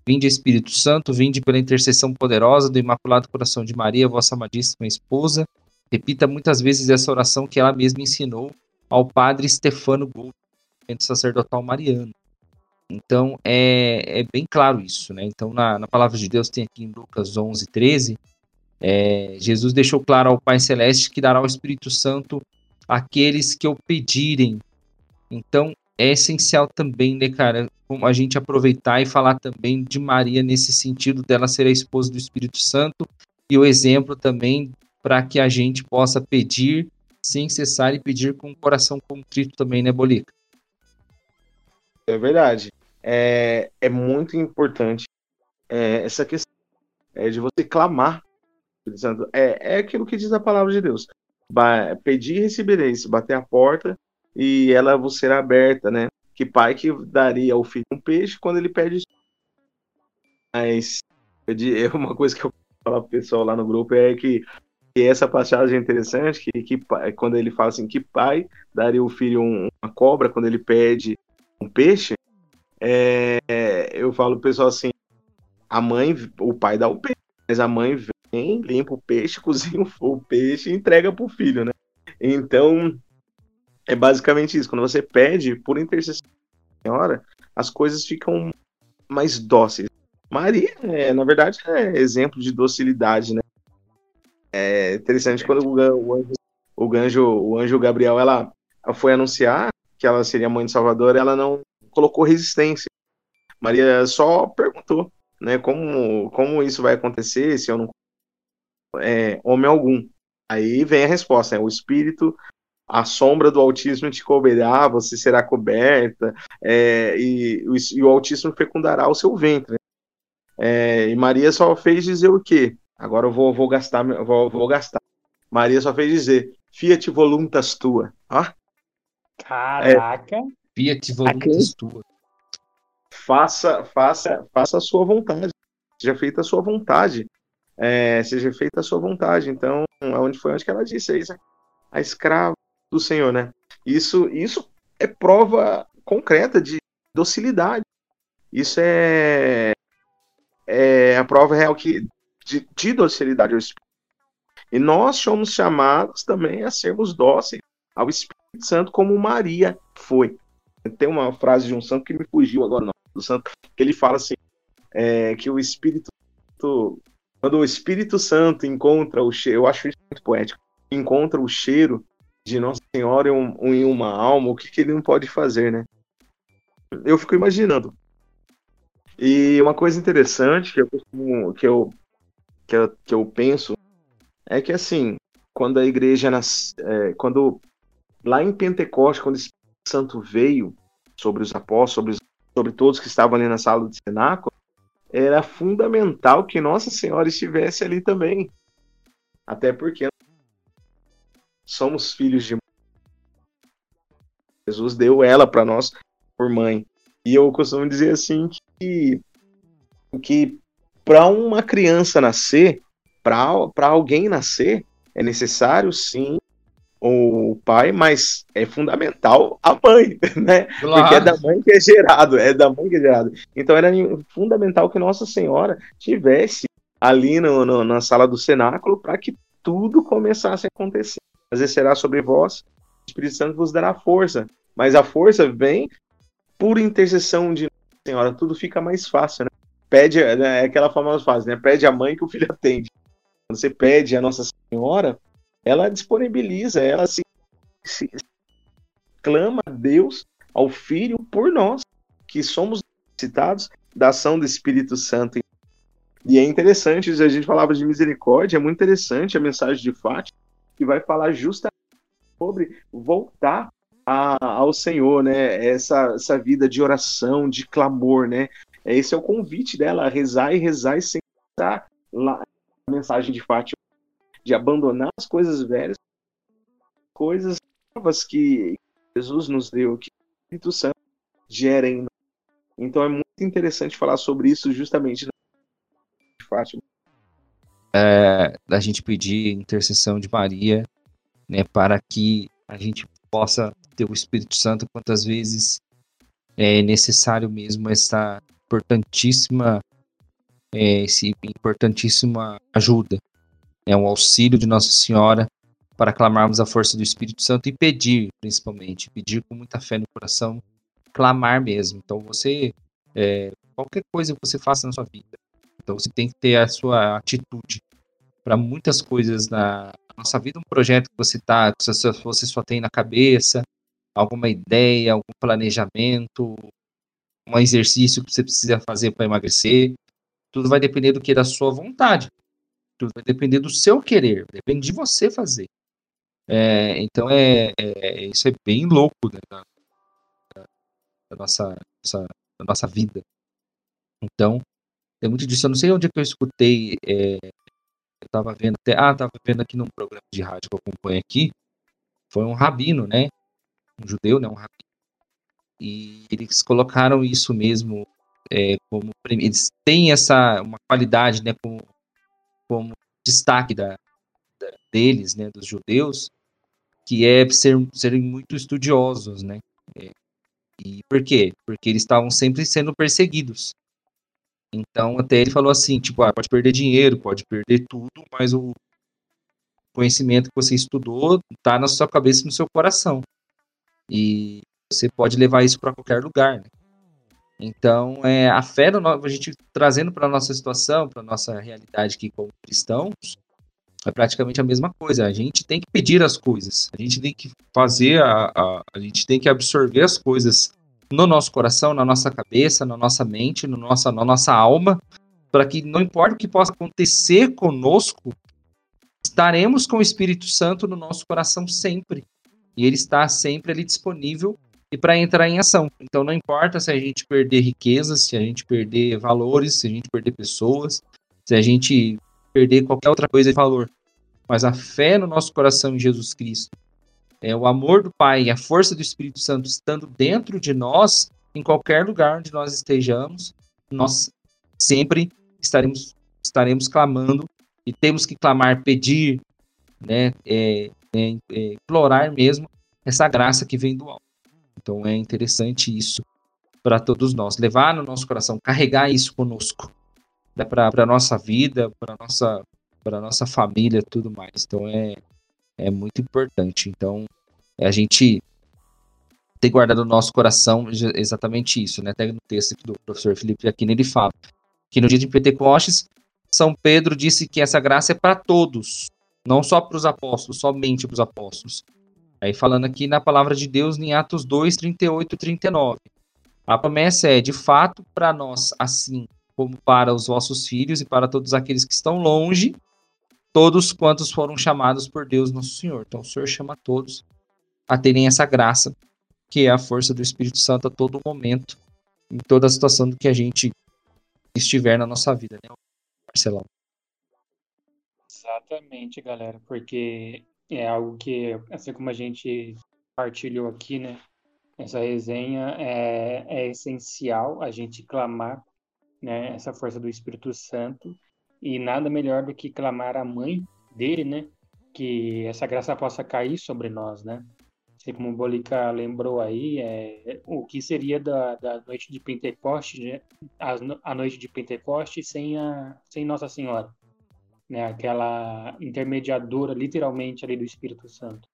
Vinde Espírito Santo, vinde pela intercessão poderosa do Imaculado Coração de Maria, vossa amadíssima esposa. Repita muitas vezes essa oração que ela mesma ensinou ao padre Stefano Gold, sacerdotal mariano. Então é, é bem claro isso, né? Então na, na palavra de Deus tem aqui em Lucas 11, 13, é, Jesus deixou claro ao Pai Celeste que dará o Espírito Santo àqueles que o pedirem. Então é essencial também, né, cara, a gente aproveitar e falar também de Maria nesse sentido dela ser a esposa do Espírito Santo e o exemplo também para que a gente possa pedir sem cessar e pedir com o coração contrito também, né, Bolica? É verdade. É, é muito importante é, essa questão é, de você clamar. É, é aquilo que diz a palavra de Deus. Ba pedir e recebereis, bater a porta e ela vos será aberta, né? Que pai que daria ao filho um peixe quando ele pede. Mas é uma coisa que eu falo pro pessoal lá no grupo é que, que essa passagem é interessante, que, que quando ele fala assim, que pai daria ao filho um, uma cobra quando ele pede um peixe, é, eu falo pro pessoal assim, a mãe, o pai dá o peixe, mas a mãe vem, limpa o peixe, [laughs] cozinha o peixe e entrega pro filho, né? Então, é basicamente isso. Quando você pede por intercessão da Senhora, as coisas ficam mais dóceis. Maria, é, na verdade, é exemplo de docilidade, né? É interessante quando o, o, anjo, o, anjo, o anjo Gabriel ela foi anunciar que ela seria mãe de Salvador, ela não colocou resistência. Maria só perguntou, né? Como, como isso vai acontecer se eu não é, homem algum? Aí vem a resposta, né? O Espírito a sombra do autismo te cobrirá, você será coberta, é, e, e, o autismo fecundará o seu ventre. É, e Maria só fez dizer o quê? Agora eu vou, vou gastar, vou, vou gastar. Maria só fez dizer, fiat voluntas tua. Ó. Caraca! É, Fiat voluntas tua. Faça, faça, faça a sua vontade. Seja feita a sua vontade. É, seja feita a sua vontade. Então, onde foi onde que ela disse? É isso, a escrava do Senhor, né? Isso, isso é prova concreta de docilidade. Isso é, é a prova real que, de, de docilidade ao Espírito. E nós somos chamados também a sermos dóceis ao Espírito Santo, como Maria foi. Tem uma frase de um santo que me fugiu agora, não, do santo, que ele fala assim: é, que o Espírito quando o Espírito Santo encontra o cheiro, eu acho isso muito poético, encontra o cheiro de Nossa Senhora em, uma alma, o que, que ele não pode fazer, né? Eu fico imaginando. E uma coisa interessante que eu, que eu, que eu, que eu penso é que assim, quando a igreja nas, é, quando lá em Pentecoste, quando o Espírito Santo veio sobre os apóstolos, sobre, sobre todos que estavam ali na sala do cenáculo, era fundamental que Nossa Senhora estivesse ali também. Até porque somos filhos de Jesus deu ela para nós por mãe. E eu costumo dizer assim que que para uma criança nascer, para alguém nascer, é necessário sim o pai, mas é fundamental a mãe, [laughs] né? Claro. Porque é da mãe que é gerado, é da mãe que é gerado. Então era fundamental que Nossa Senhora tivesse ali no, no na sala do cenáculo para que tudo começasse a acontecer. Às será sobre vós, o Espírito Santo vos dará força, mas a força vem por intercessão de Nossa Senhora, tudo fica mais fácil, né? Pede, né, é aquela famosa frase, né? Pede a mãe que o filho atende. Quando você pede a Nossa Senhora, ela disponibiliza, ela se, se clama a Deus, ao Filho, por nós, que somos citados da ação do Espírito Santo. E é interessante, a gente falava de misericórdia, é muito interessante a mensagem de Fátima, que vai falar justamente sobre voltar a, ao Senhor, né? Essa, essa vida de oração, de clamor, né? Esse é o convite dela, rezar e rezar e sem lá a mensagem de Fátima de abandonar as coisas velhas, coisas novas que Jesus nos deu, que o Espírito Santo gera em nós. Então é muito interessante falar sobre isso justamente na Fátima. É, a gente pedir intercessão de Maria, né, para que a gente possa ter o Espírito Santo quantas vezes é necessário mesmo essa importantíssima é, esse importantíssima ajuda é um auxílio de Nossa Senhora para clamarmos a força do Espírito Santo e pedir, principalmente, pedir com muita fé no coração, clamar mesmo. Então você, é, qualquer coisa que você faça na sua vida, então você tem que ter a sua atitude para muitas coisas na nossa vida, um projeto que você tá, que você só tem na cabeça, alguma ideia, algum planejamento, um exercício que você precisa fazer para emagrecer, tudo vai depender do que da sua vontade. Tudo vai depender do seu querer, depende de você fazer. É, então é, é, isso é bem louco né, da, da, nossa, nossa, da nossa vida. Então, é muito disso. Eu não sei onde é que eu escutei. Eu tava vendo até. Ah, tava vendo aqui num programa de rádio que eu acompanho aqui. Foi um rabino, né? Um judeu, né? Um rabino. E eles colocaram isso mesmo é, como. Eles têm essa uma qualidade, né? Como como destaque da, da, deles, né, dos judeus, que é ser, serem muito estudiosos, né? É, e por quê? Porque eles estavam sempre sendo perseguidos. Então, até ele falou assim, tipo, ah, pode perder dinheiro, pode perder tudo, mas o conhecimento que você estudou está na sua cabeça e no seu coração. E você pode levar isso para qualquer lugar, né? Então, é, a fé, no, a gente trazendo para a nossa situação, para a nossa realidade aqui como cristãos, é praticamente a mesma coisa. A gente tem que pedir as coisas, a gente tem que fazer, a, a, a gente tem que absorver as coisas no nosso coração, na nossa cabeça, na nossa mente, no nossa, na nossa alma, para que não importa o que possa acontecer conosco, estaremos com o Espírito Santo no nosso coração sempre. E ele está sempre ali disponível e para entrar em ação. Então não importa se a gente perder riquezas, se a gente perder valores, se a gente perder pessoas, se a gente perder qualquer outra coisa de valor, mas a fé no nosso coração em Jesus Cristo, é, o amor do Pai e a força do Espírito Santo estando dentro de nós, em qualquer lugar onde nós estejamos, nós sempre estaremos, estaremos clamando e temos que clamar, pedir, né, é, é, é, implorar mesmo essa graça que vem do alto. Então é interessante isso para todos nós, levar no nosso coração, carregar isso conosco, né, para a nossa vida, para nossa para nossa família, tudo mais. Então é é muito importante. Então é a gente ter guardado no nosso coração exatamente isso, né? Até no texto do professor Felipe aqui ele fala que no dia de Pentecostes São Pedro disse que essa graça é para todos, não só para os apóstolos, somente para os apóstolos. Aí falando aqui na palavra de Deus em Atos 2, 38 e 39. A promessa é, de fato, para nós, assim como para os vossos filhos e para todos aqueles que estão longe, todos quantos foram chamados por Deus nosso Senhor. Então o Senhor chama todos a terem essa graça, que é a força do Espírito Santo a todo momento, em toda a situação do que a gente estiver na nossa vida, né, Marcelão? Exatamente, galera, porque é algo que, assim como a gente partilhou aqui, né? Essa resenha é, é essencial a gente clamar, né? Essa força do Espírito Santo e nada melhor do que clamar a mãe dele, né? Que essa graça possa cair sobre nós, né? Assim como o Bolica lembrou aí, é, o que seria da, da noite de Pentecoste, né? a, noite de Pentecoste sem, a, sem Nossa Senhora né? Aquela intermediadora, literalmente, ali do Espírito Santo.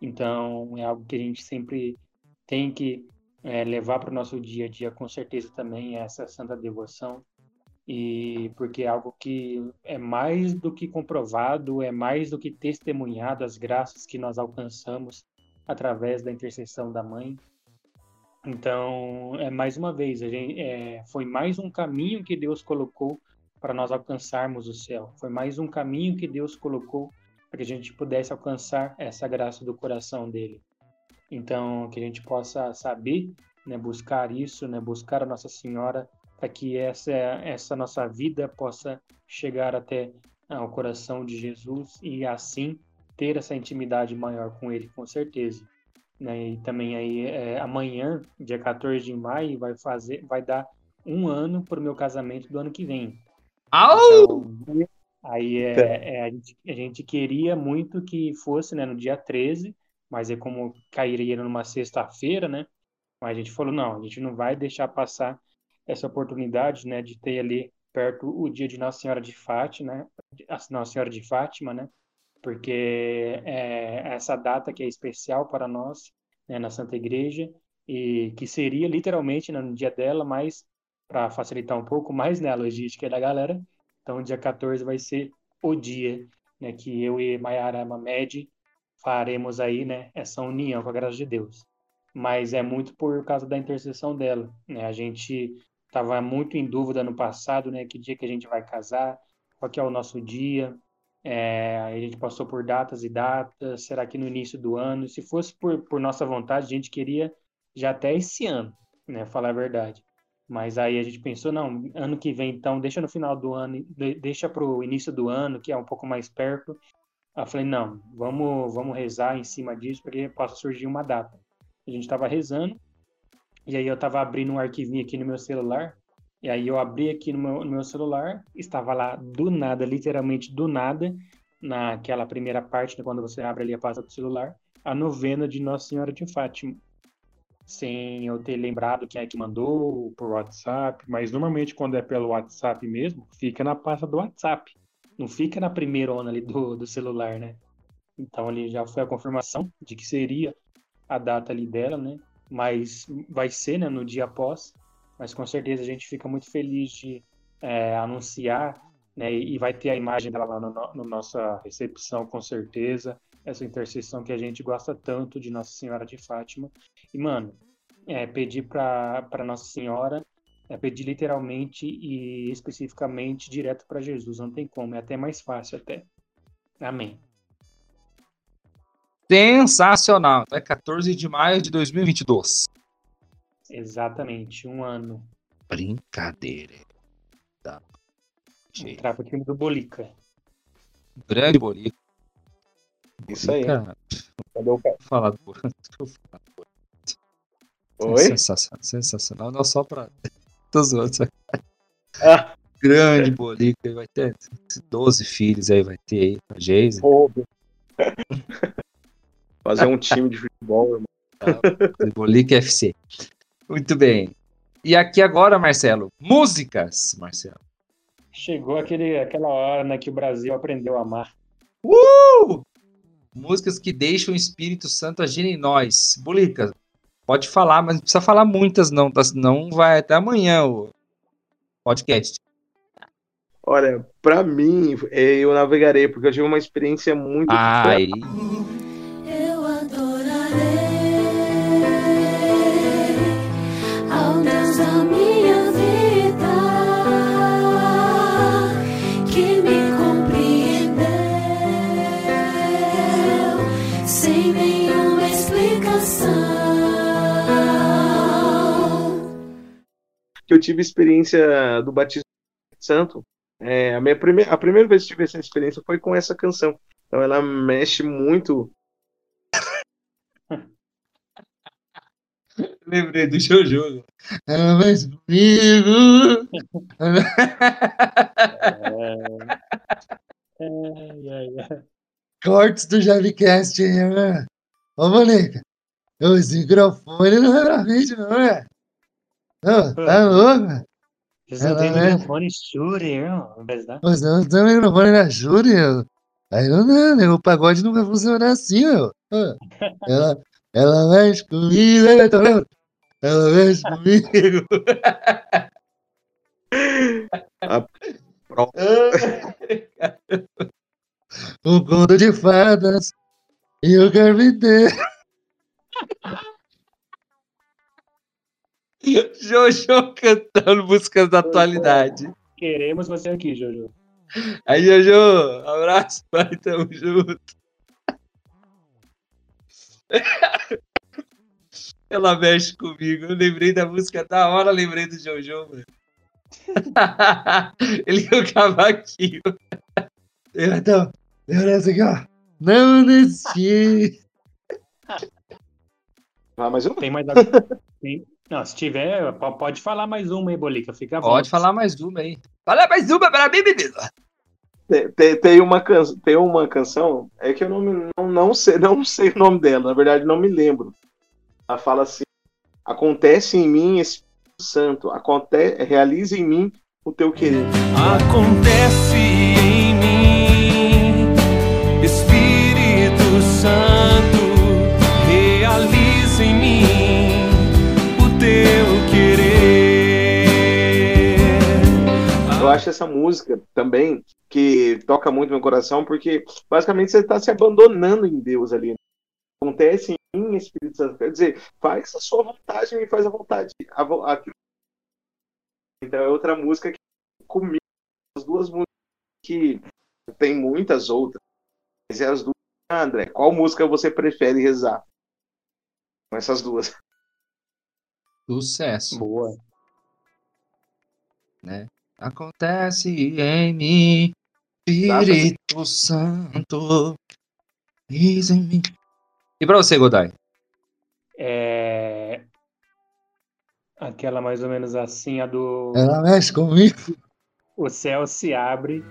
Então, é algo que a gente sempre tem que é, levar para o nosso dia a dia, com certeza também, essa santa devoção. E porque é algo que é mais do que comprovado, é mais do que testemunhado as graças que nós alcançamos através da intercessão da mãe. Então, é mais uma vez, gente, é, foi mais um caminho que Deus colocou para nós alcançarmos o céu. Foi mais um caminho que Deus colocou para que a gente pudesse alcançar essa graça do coração dele. Então, que a gente possa saber, né, buscar isso, né, buscar a Nossa Senhora, para que essa, essa nossa vida possa chegar até ao coração de Jesus e assim ter essa intimidade maior com Ele, com certeza. Né? E também aí é, amanhã, dia 14 de maio, vai fazer, vai dar um ano para o meu casamento do ano que vem. Então, aí é, é, a, gente, a, gente, queria muito que fosse né, no dia 13, mas é como cairia numa sexta-feira, né? Mas a gente falou, não, a gente não vai deixar passar essa oportunidade, né, de ter ali perto o dia de Nossa Senhora de Fátima, né? Nossa Senhora de Fátima, né? Porque é essa data que é especial para nós, né, na Santa Igreja, e que seria literalmente né, no dia dela, mas para facilitar um pouco mais né, a logística da galera. Então, dia 14 vai ser o dia né, que eu e Mayara Mamed faremos aí né, essa união com a graça de Deus. Mas é muito por causa da intercessão dela. Né? A gente estava muito em dúvida no passado, né? Que dia que a gente vai casar, qual que é o nosso dia. É, a gente passou por datas e datas, será que no início do ano? Se fosse por, por nossa vontade, a gente queria já até esse ano, né? Falar a verdade. Mas aí a gente pensou, não, ano que vem, então, deixa no final do ano, deixa para o início do ano, que é um pouco mais perto. Eu falei, não, vamos, vamos rezar em cima disso, porque possa surgir uma data. A gente estava rezando, e aí eu estava abrindo um arquivinho aqui no meu celular, e aí eu abri aqui no meu, no meu celular, estava lá do nada, literalmente do nada, naquela primeira parte, quando você abre ali a pasta do celular, a novena de Nossa Senhora de Fátima sem eu ter lembrado quem é que mandou por WhatsApp, mas normalmente quando é pelo WhatsApp mesmo, fica na pasta do WhatsApp, não fica na primeira onda ali do, do celular, né? Então ali já foi a confirmação de que seria a data ali dela, né? Mas vai ser, né, no dia após, mas com certeza a gente fica muito feliz de é, anunciar, né? E vai ter a imagem dela lá na no, no nossa recepção, com certeza essa intercessão que a gente gosta tanto de Nossa Senhora de Fátima. E, mano, é, pedir para Nossa Senhora é pedir literalmente e especificamente direto para Jesus. Não tem como, é até mais fácil até. Amém. Sensacional. É 14 de maio de 2022. Exatamente, um ano. Brincadeira. Tá. Entrar pro time do Bolica. Grande Bolica. Isso aí. Quando eu... Falar do Oi? Sensacional, sensacional. Não só pra todos os outros. Ah. Grande Bolica, vai ter 12 filhos aí, vai ter aí Geise. Fazer um time de futebol, irmão. Bolica FC. Muito bem. E aqui agora, Marcelo, músicas, Marcelo. Chegou aquele, aquela hora né, que o Brasil aprendeu a amar. Uh! Músicas que deixam o Espírito Santo agir em nós. Bolica, pode falar, mas não precisa falar muitas não, tá? Senão vai até amanhã o podcast. Olha, para mim, eu navegarei, porque eu tive uma experiência muito. Ai. Eu eu tive experiência do batismo santo é, a, minha primeira, a primeira vez que tive essa experiência foi com essa canção. Então ela mexe muito. [laughs] Lembrei do Jojo. Ela mexe comigo. Cortes do Javicast aí, né? Ô, Monica. Esse microfone não é pra vídeo, não é? Não, tá louco? Vocês não têm microfone Shure, não? Você não tem microfone na Shure? Aí não dá, né? O pagode não vai funcionar assim, meu. Ela, ela mexe comigo, né, tá vendo? Ela mexe comigo. A... o conto de fadas e o carpinteiro. [laughs] [laughs] Jojo cantando músicas da atualidade. Queremos você aqui, Jojo. Aí, Jojo, abraço, [laughs] pai, tamo junto. [laughs] Ela mexe comigo. Eu lembrei da música da hora, lembrei do Jojo, mano. Ele com o cavaquinho. Então, essa aqui, ó. Não desci. Ah, mas eu Tem mais Tem, não, se tiver, pode falar mais uma aí, Bolica. Fica Pode falar mais uma aí. Fala mais uma para mim, menino. Tem, tem, tem, uma can, tem uma canção, é que eu não, não, não, sei, não sei o nome dela, na verdade não me lembro. Ela fala assim: acontece em mim, Espírito Santo, acontece, realiza em mim o teu querer. Acontece em mim, Espírito Santo. Acho essa música também que toca muito meu coração, porque basicamente você está se abandonando em Deus ali. Acontece em Espírito Santo. Quer dizer, faz a sua vontade e faz a vontade. A, a, então é outra música que comigo, as duas músicas que tem muitas outras, mas é as duas. André, qual música você prefere rezar? Com essas duas. Sucesso. Boa. Né? Acontece em mim, Espírito Santo, diz em mim. E pra você, Godai? É. Aquela mais ou menos assim, a do. Ela mexe comigo. O céu se abre.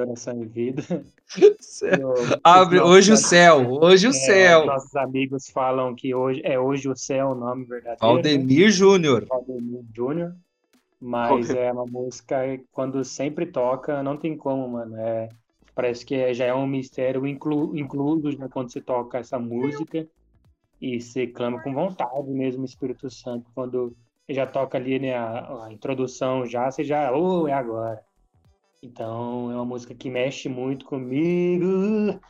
Adoração em Vida. Abre hoje o céu, hoje o É, céu. Nossos amigos falam que hoje é hoje o céu o nome verdadeiro. né? Valdemir Júnior. Valdemir Júnior. Mas é uma música quando sempre toca, não tem como, mano. É, parece que é- já é um mistério inclu, incluso já quando você toca essa música e você clama com vontade mesmo o Espírito Santo. Quando já toca ali né, a, a introdução, já você já, oh, é agora. Então é uma música que mexe muito comigo.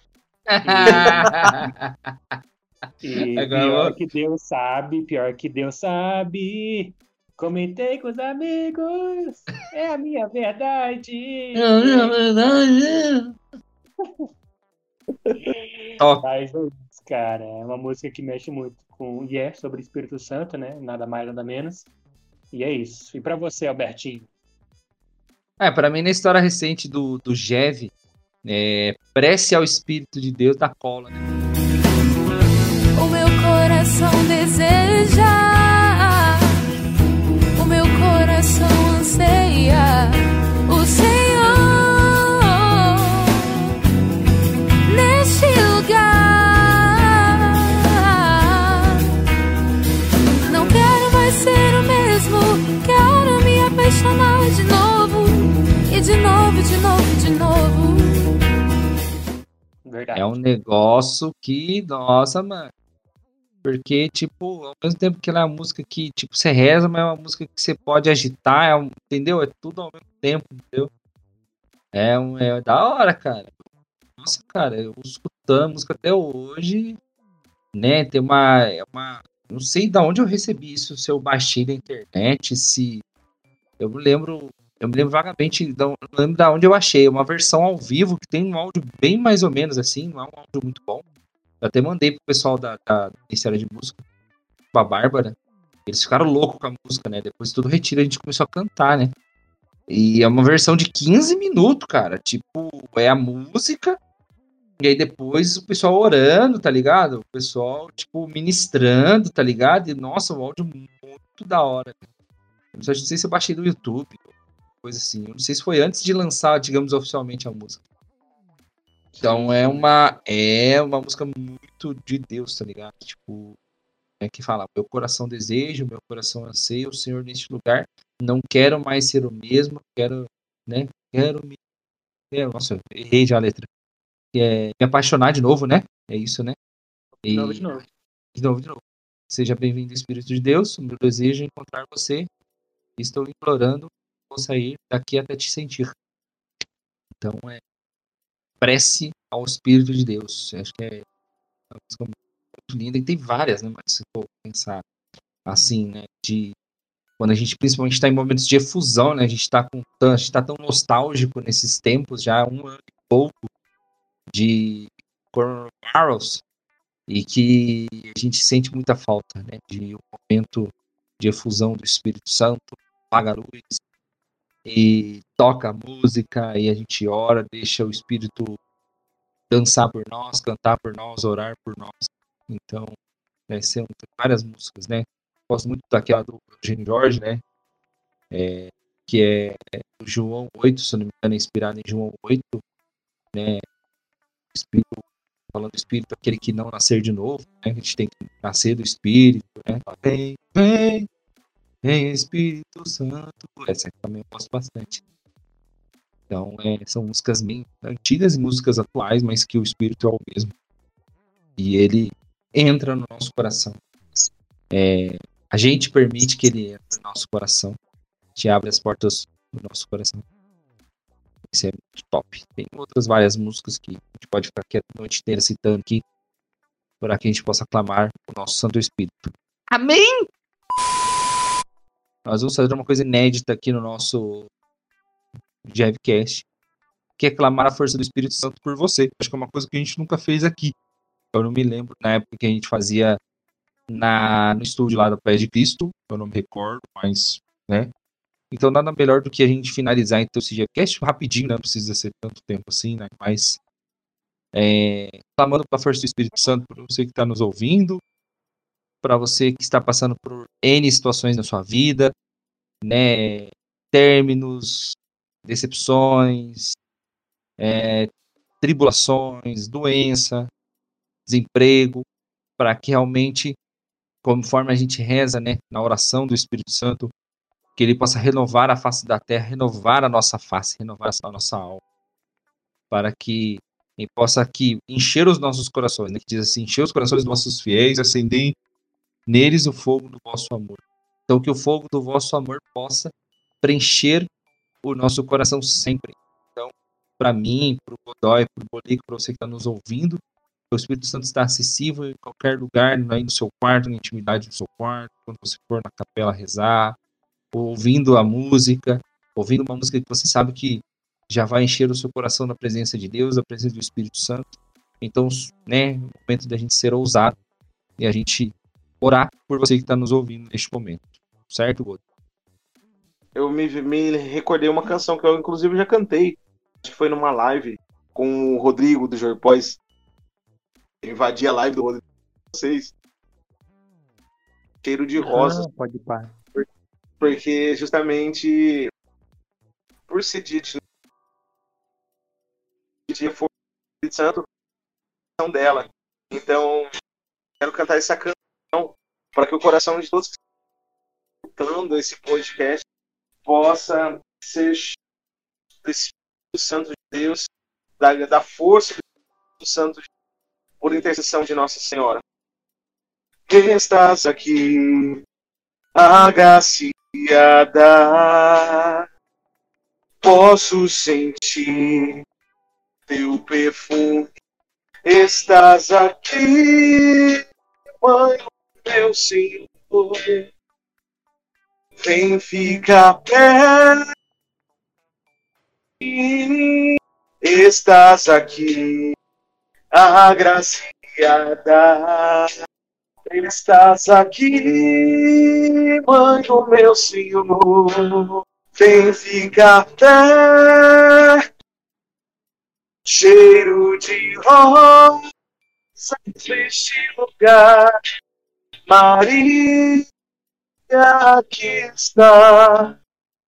E [laughs] Agora pior eu- que Deus sabe, pior que Deus sabe. Comentei com os amigos, é a minha verdade. Top. Mas é cara. É uma música que mexe muito com. E é sobre Espírito Santo, né? Nada mais, nada menos. E é isso. E pra você, Albertinho? É, pra mim, na história recente do, do Jev, é, prece ao Espírito de Deus da cola, né? O meu coração deseja, novo, de novo, de novo. Verdade. É um negócio que, nossa, mano. Porque, tipo, ao mesmo tempo que ela é uma música que, tipo, você reza, mas é uma música que você pode agitar, é um- entendeu? É tudo ao mesmo tempo, entendeu? É, um, é da hora, cara. Nossa, cara, eu escutando a música até hoje, né? Tem uma, é uma. Não sei de onde eu recebi isso, se eu baixei da internet, se. Eu me lembro. Eu me lembro vagamente, da- não lembro da onde eu achei. Uma versão ao vivo que tem um áudio bem mais ou menos assim, não é um áudio muito bom. Eu até mandei pro pessoal da, da Ministério de Música, a Bárbara. Eles ficaram loucos com a música, né? Depois de tudo retiro, a gente começou a cantar, né? E é uma versão de 15 minutos, cara. Tipo, é a música. E aí depois o pessoal orando, tá ligado? O pessoal, tipo, ministrando, tá ligado? E, nossa, um áudio muito da hora. Eu não sei se eu baixei do YouTube, coisa assim. Eu não sei se foi antes de lançar, digamos, oficialmente a música. Então é uma é uma música muito de Deus, tá ligado? Tipo, é que fala, meu coração deseja, meu coração anseia o Senhor neste lugar. Não quero mais ser o mesmo, quero, né? Quero me é, nossa, eu errei já a letra. É, me apaixonar de novo, né? É isso, né? E- De novo, de novo. de novo, de novo. Seja bem-vindo, Espírito de Deus. O meu desejo é encontrar você. Estou implorando, vou sair daqui até te sentir. Então é prece ao Espírito de Deus. Acho que é uma música muito linda. E tem várias, né? Mas se for pensar assim, né? De quando a gente principalmente está em momentos de efusão, né? A gente está com a gente tá tão nostálgico nesses tempos, já um ano e pouco de coronavirus e que a gente sente muita falta, né? De um momento de efusão do Espírito Santo, apaga a luz e toca a música e a gente ora, deixa o Espírito dançar por nós, cantar por nós, orar por nós. Então, né, são várias músicas, né? Gosto muito daquela do Eugênio Jorge, né? É, que é, é do João 8, se não me engano, é inspirado em João 8, né? Espírito, falando do Espírito, aquele que não nascer de novo, né? A gente tem que nascer do Espírito, né? Vem, vem, vem Espírito Santo. Essa também eu gosto bastante. Então, é, são músicas bem antigas e músicas atuais, mas que o Espírito é o mesmo. E ele entra no nosso coração. É, a gente permite que ele entre no nosso coração. A gente abre as portas do nosso coração. Isso é muito top. Tem outras várias músicas que a gente pode ficar aqui a noite inteira citando aqui para que a gente possa clamar o nosso Santo Espírito. Amém! Nós vamos fazer uma coisa inédita aqui no nosso Jevcast, que é clamar a força do Espírito Santo por você. Acho que é uma coisa que a gente nunca fez aqui. Eu não me lembro na época que a gente fazia na, no estúdio lá do Pés de Cristo, eu não me recordo, mas, né? Então nada melhor do que a gente finalizar então esse Jevcast rapidinho, né? Não precisa ser tanto tempo assim, né? Mas é, clamando para a força do Espírito Santo para você que está nos ouvindo, para você que está passando por N situações na sua vida, né? Términos, decepções, é, tribulações, doença, desemprego, para que realmente, conforme a gente reza, né, na oração do Espírito Santo, que ele possa renovar a face da terra, renovar a nossa face, renovar a nossa alma, para que ele possa aqui encher os nossos corações, né, que diz assim, encher os corações dos vossos fiéis, acender neles o fogo do vosso amor. Então que o fogo do vosso amor possa preencher o nosso coração sempre. Então, para mim, para o Godoy, para o Bolico, para você que está nos ouvindo, O Espírito Santo está acessível em qualquer lugar, aí no seu quarto, na intimidade do seu quarto, quando você for na capela rezar, ouvindo a música, ouvindo uma música que você sabe que já vai encher o seu coração da presença de Deus, da presença do Espírito Santo. Então, né, é o momento da gente ser ousado e a gente orar por você que está nos ouvindo neste momento. Certo, Godo? Eu me, me recordei uma canção que eu, inclusive, já cantei. Acho que foi numa live com o Rodrigo do Jorpóis. Eu invadi a live do Rodrigo com vocês. Cheiro de rosas. Ah, pode parar. Porque justamente por ser dia foi Espírito Santo dela. Então, quero cantar essa canção para que o coração de todos que estão escutando esse podcast possa ser do Espírito Santo de Deus, da, da força do Espírito Santo de Deus, por intercessão de Nossa Senhora. Estás aqui, agraciada, posso sentir teu perfume. Estás aqui, Mãe, meu Senhor. Vem ficar perto. Estás aqui, agraciada. Estás aqui, Mãe do meu Senhor. Vem ficar perto cheiro de rosa neste lugar. Maria, aqui está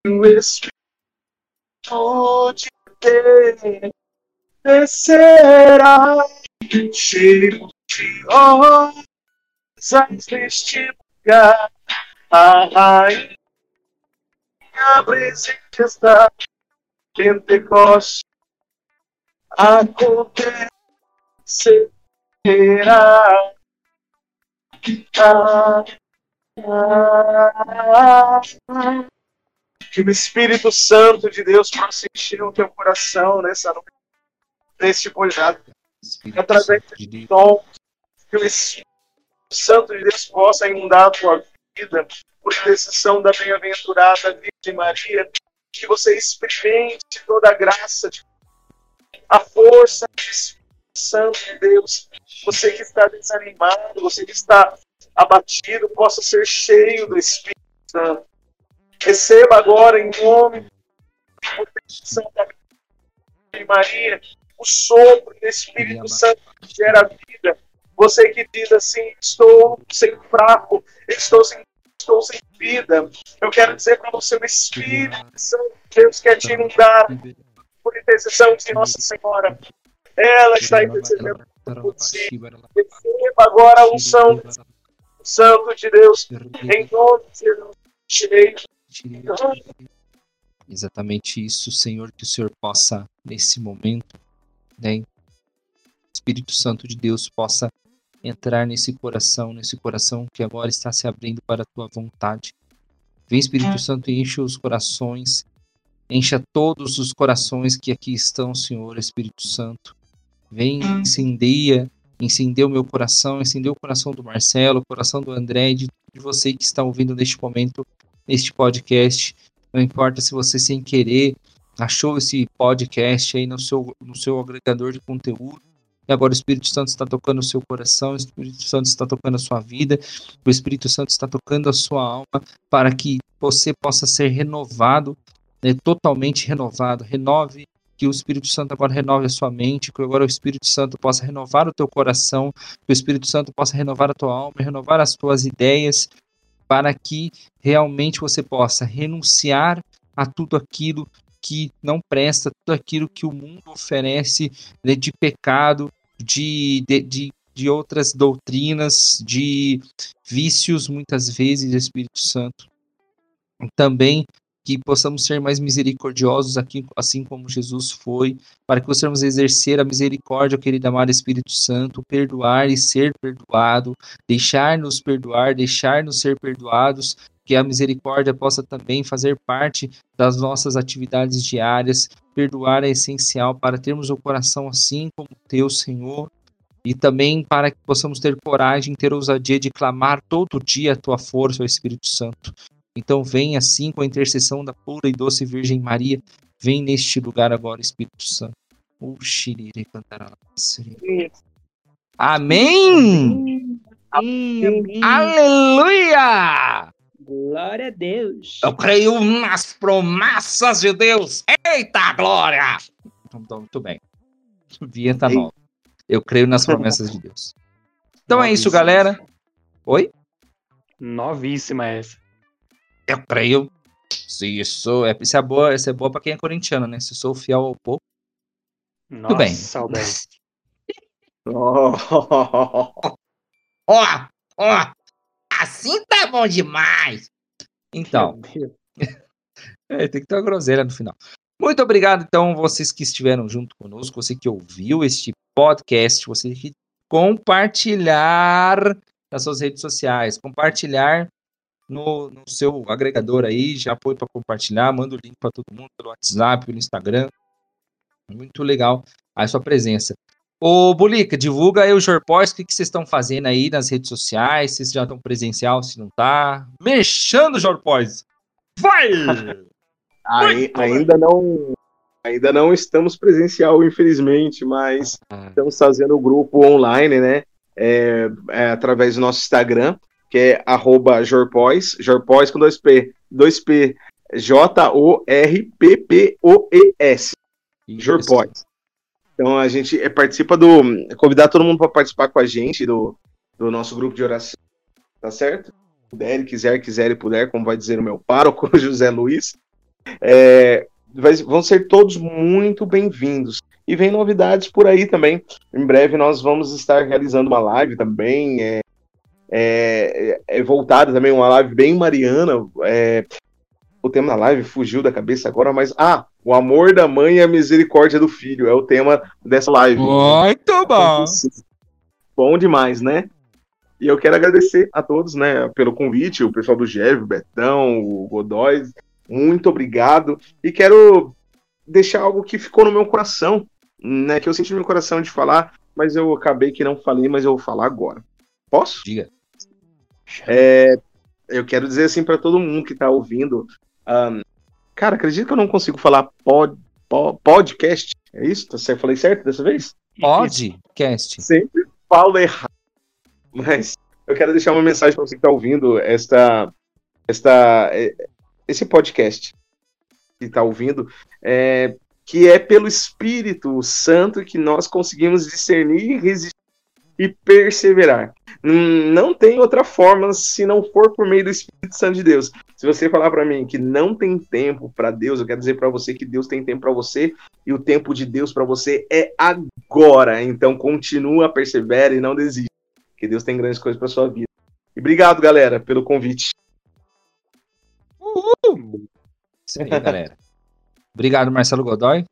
o Espírito de Deus descerá. Cheiro de rosa neste lugar. A rainha presente está. Pentecoste acontecerá. Que o Espírito Santo de Deus possa encher o teu coração nessa noite, neste projeto, através desse som, que o Espírito Santo de Deus possa inundar a tua vida, por intercessão da bem-aventurada Virgem Maria, que você experimente toda a graça de a força do Espírito Santo de Deus. Você que está desanimado, você que está abatido, possa ser cheio do Espírito Santo. Receba agora, em nome de Maria, o sopro do Espírito Santo que gera vida. Você que diz assim: estou sem fraco, estou sem, estou sem vida. Eu quero dizer para você: o Espírito Santo de Deus quer te inundar por intercessão de Nossa Senhora. Ela está intercedendo por si. Receba agora a unção Santo de Deus, em nome de Jesus. Exatamente isso, Senhor, que o Senhor possa, nesse momento, né, Espírito Santo de Deus possa entrar nesse coração, nesse coração que agora está se abrindo para a tua vontade. Vem, Espírito Santo, e enche os corações Encha todos os corações que aqui estão, Senhor, Espírito Santo. Vem, incendeia, incendeia meu coração, incendeia o coração do Marcelo, o coração do André, de, de você que está ouvindo neste momento, neste podcast. Não importa se você sem querer achou esse podcast aí no seu, no seu agregador de conteúdo. E agora o Espírito Santo está tocando o seu coração, o Espírito Santo está tocando a sua vida, o Espírito Santo está tocando a sua alma para que você possa ser renovado né, totalmente renovado. Renove, que o Espírito Santo agora renove a sua mente, que agora o Espírito Santo possa renovar o teu coração, que o Espírito Santo possa renovar a tua alma, renovar as tuas ideias, para que realmente você possa renunciar a tudo aquilo que não presta, tudo aquilo que o mundo oferece né, de pecado, de, de, de, de outras doutrinas, de vícios, muitas vezes, Espírito Santo. Também que possamos ser mais misericordiosos aqui, assim como Jesus foi, para que possamos exercer a misericórdia, querido amado Espírito Santo, perdoar e ser perdoado, deixar-nos perdoar, deixar-nos ser perdoados, que a misericórdia possa também fazer parte das nossas atividades diárias. Perdoar é essencial para termos o coração assim como o teu, Senhor. e também para que possamos ter coragem, ter ousadia de clamar todo dia a tua força, ao Espírito Santo. Então vem assim com a intercessão da pura e doce Virgem Maria, vem neste lugar agora, Espírito Santo. O xiriri cantará. Amém! Amém. Aleluia! Glória a Deus. Eu creio nas promessas de Deus. Eita glória! Então, então, muito bem. Vinheta nova. Eu creio nas promessas de Deus. Então é isso, Novíssima. galera. Oi? Novíssima essa. Eu creio. Se sou. É, isso é boa, isso é boa pra quem é corintiano, né? Se sou fiel ao pouco. Nossa, bem. Alberto. [laughs] Oh, Ó, ó. Assim tá bom demais. Então. [laughs] É, tem que ter uma groselha no final. Muito obrigado, então, vocês que estiveram junto conosco, você que ouviu este podcast, você que compartilhar nas suas redes sociais, compartilhar no, no seu agregador aí, já põe para compartilhar, manda o link para todo mundo pelo WhatsApp, pelo Instagram. Muito legal a sua presença. Ô, Bulica, divulga aí o Jorpós, o que, que vocês estão fazendo aí nas redes sociais, se vocês já estão presencial, se não tá. Mexendo, Jorpós! Vai! [laughs] Ai- ainda não ainda não estamos presencial, infelizmente, mas Ah. estamos fazendo o grupo online, né? É, é, através do nosso Instagram, que é arroba Jorpóis, Jorpóis com dois P, dois P, J-O-R-P-P-O-E-S, Jorpóis. Então a gente é, participa do. convidar todo mundo para participar com a gente do, do nosso grupo de oração, tá certo? Puder, quiser, quiser e puder, como vai dizer o meu pároco, [laughs] José Luiz. É, vai- vão ser todos muito bem-vindos. E vem novidades por aí também. Em breve nós vamos estar realizando uma live também, é, é, é voltada também, uma live bem mariana. é, o tema da live fugiu da cabeça agora, mas ah, o amor da mãe e a misericórdia do filho é o tema dessa live. Muito bom! Bom demais, né? E eu quero agradecer a todos, né, pelo convite, o pessoal do GEV, o Betão, o Godoy, muito obrigado. E quero deixar algo que ficou no meu coração, né, que eu senti no meu coração de falar, mas eu acabei que não falei, mas eu vou falar agora. Posso? Diga. É, eu quero dizer assim para todo mundo que tá ouvindo, ahn, cara, acredita que eu não consigo falar pod, po- podcast? É isso? Tá certo? Falei certo dessa vez? Podcast. sempre falo errado. Mas eu quero deixar uma mensagem para você que está ouvindo esta, esta, eh, esse podcast que está ouvindo, é, que é pelo Espírito Santo que nós conseguimos discernir, resistir e perseverar. Hum, Não tem outra forma se não for por meio do Espírito Santo de Deus. Se você falar para mim que não tem tempo para Deus, eu quero dizer para você que Deus tem tempo para você e o tempo de Deus para você é agora. Então continua, persevera e não desista, que Deus tem grandes coisas para sua vida. E obrigado, galera, pelo convite. Isso aí, galera. [laughs] Obrigado, Marcelo Godoy.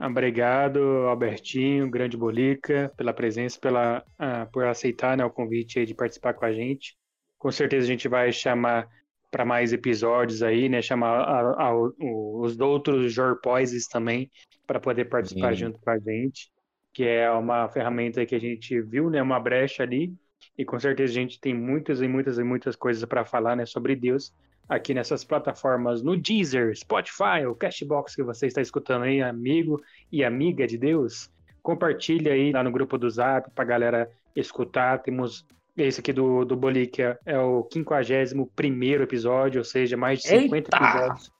Obrigado, Albertinho, Grande Bolica, pela presença, pela, ah, por aceitar né, o convite de participar com a gente. Com certeza a gente vai chamar para mais episódios aí, né? Chamar a- a- os outros Jorpoises também para poder participar Sim. junto com a gente, que é uma ferramenta que a gente viu, né? Uma brecha ali. E com certeza a gente tem muitas e muitas e muitas coisas para falar, né? Sobre Deus aqui nessas plataformas, no Deezer, Spotify, o Cashbox que você está escutando aí, amigo e amiga de Deus, compartilha aí lá no grupo do Zap pra galera escutar. Temos esse aqui do, do Bolic, é, é o 51 episódio, ou seja, mais de 50 Eita! episódios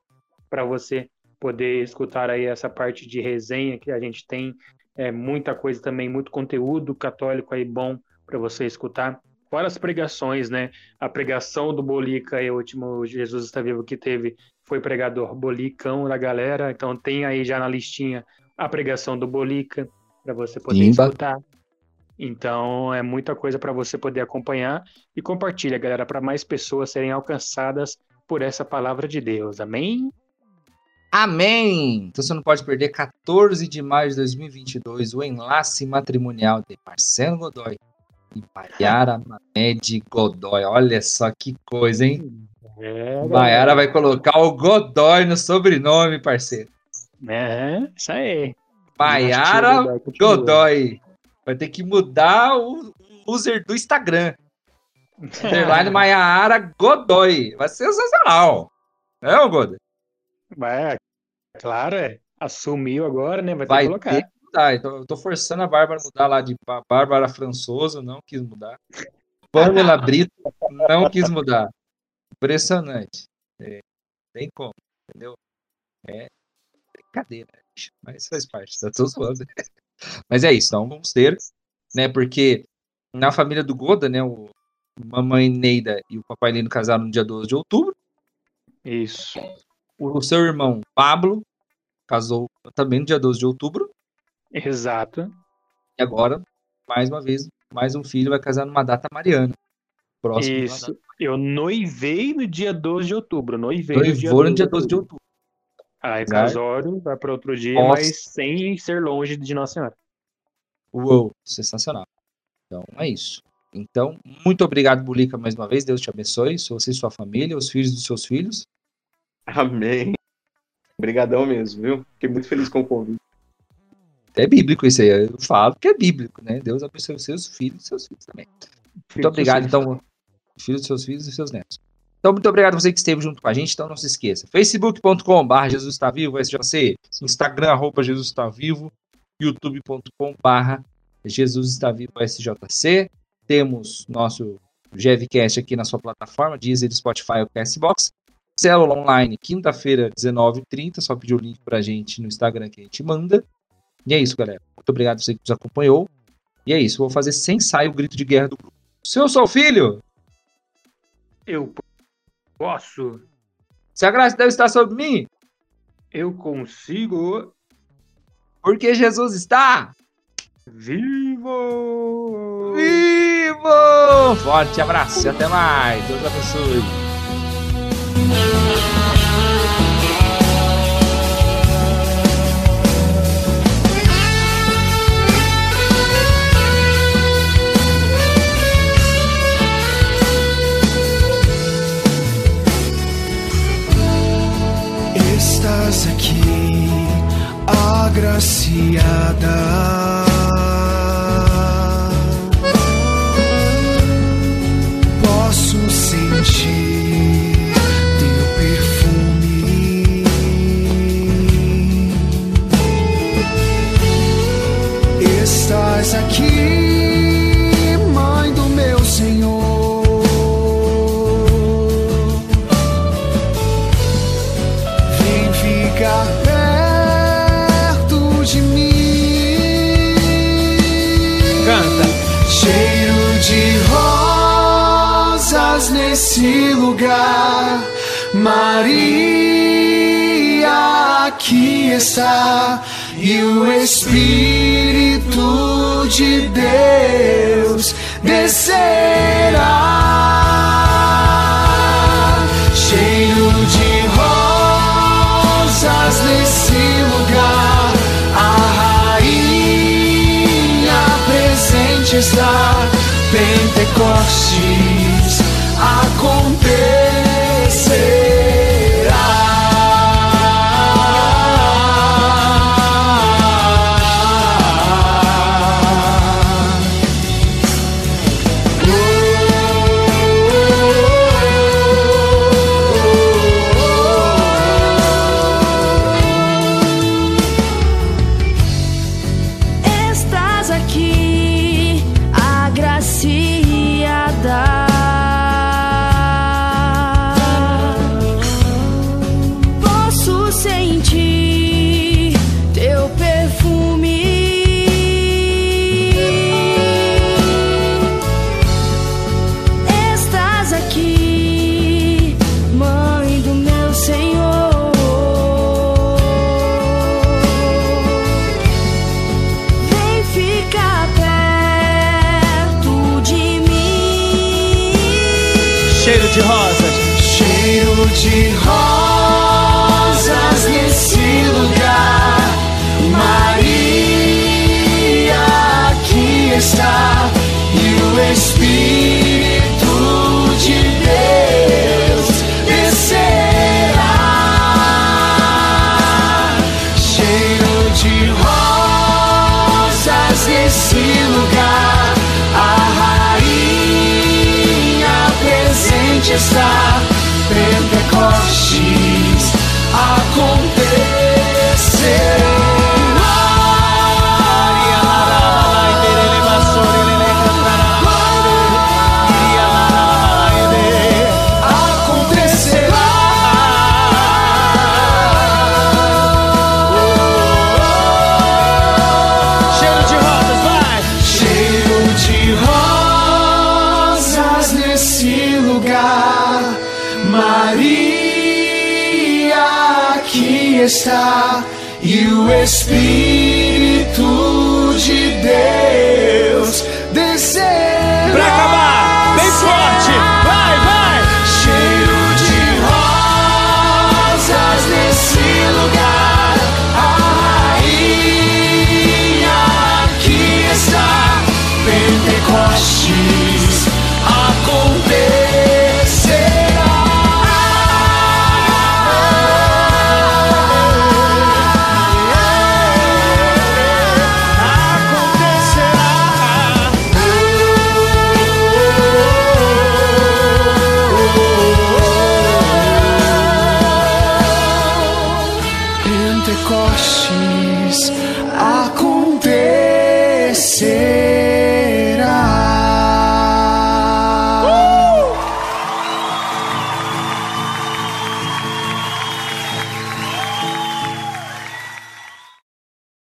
para você poder escutar aí essa parte de resenha que a gente tem. É muita coisa também, muito conteúdo católico aí bom para você escutar. Fora as pregações, né? A pregação do Bolica, aí, o último Jesus está vivo que teve, foi pregador Bolicão da galera. Então tem aí já na listinha a pregação do Bolica para você poder Imba. escutar. Então é muita coisa para você poder acompanhar e compartilha, galera, para mais pessoas serem alcançadas por essa palavra de Deus. Amém? Amém! Então você não pode perder 14 de maio de 2022 o enlace matrimonial de Marcelo Godoy e Maiara Mamed Godoy. Olha só que coisa, hein? É, Maiara vai colocar o Godoy no sobrenome, parceiro. É, isso aí. Maiara. Godoy. Vai ter que mudar o user do Instagram. [laughs] Underline Maiara Godoy. Vai ser sensacional. É, Godoy? Vai, claro, é. Assumiu agora, né? Vai ter Vai que colocar. ter mudar. Então, eu tô forçando a Bárbara a mudar lá de Bá- Bárbara Françoso, não quis mudar. Pamela Brito, não quis mudar. Impressionante. É, tem como, entendeu? É brincadeira, mas faz parte, tá tudo zoando. Mas é isso, então vamos ter, né? Porque na família do Goda, né? O mamãe Neida e o papai Lino casaram no dia 12 de outubro. Isso. O seu irmão Pablo casou também no dia 12 de outubro. Exato. E agora, mais uma vez, mais um filho vai casar numa data mariana. Próximo. Isso. Eu noivei no dia 12 de outubro. Noivei no dia Noivou no 12 dia 12 de outubro. Aí Vai. casório vai para outro dia, Nossa. mas sem ser longe de Nossa Senhora. Uou, sensacional. Então, é isso. Então, muito obrigado, Bulica, mais uma vez. Deus te abençoe. Você e sua família, os filhos dos seus filhos. Amém. Obrigadão mesmo, viu? Fiquei muito feliz com o convite. É bíblico isso aí. Eu falo que é bíblico, né? Deus abençoe os seus filhos e seus filhos também. Muito obrigado, então, filhos dos seus filhos e seus netos. Então, muito obrigado a você que esteve junto com a gente. Então, não se esqueça. facebook.com.br Jesus está vivo, SJC. Instagram, arroba Jesus está vivo. youtube.com.br Jesus está vivo, SJC. Temos nosso GevCast aqui na sua plataforma, Deezer, Spotify ou Castbox. Célula online, quinta-feira, 19h30. Só pedir o link pra gente no Instagram que a gente manda. E é isso, galera. Muito obrigado a você que nos acompanhou. E é isso. Vou fazer sem sair o grito de guerra do grupo. Se eu sou filho, Eu posso, se a graça deve estar sobre mim, eu consigo. porque Jesus está Vivo! vivo! Forte abraço e até mais. Deus abençoe. Sentir E o Espírito de Deus descerá. Cheiro de rosas nesse lugar. A rainha presente está. Pentecostes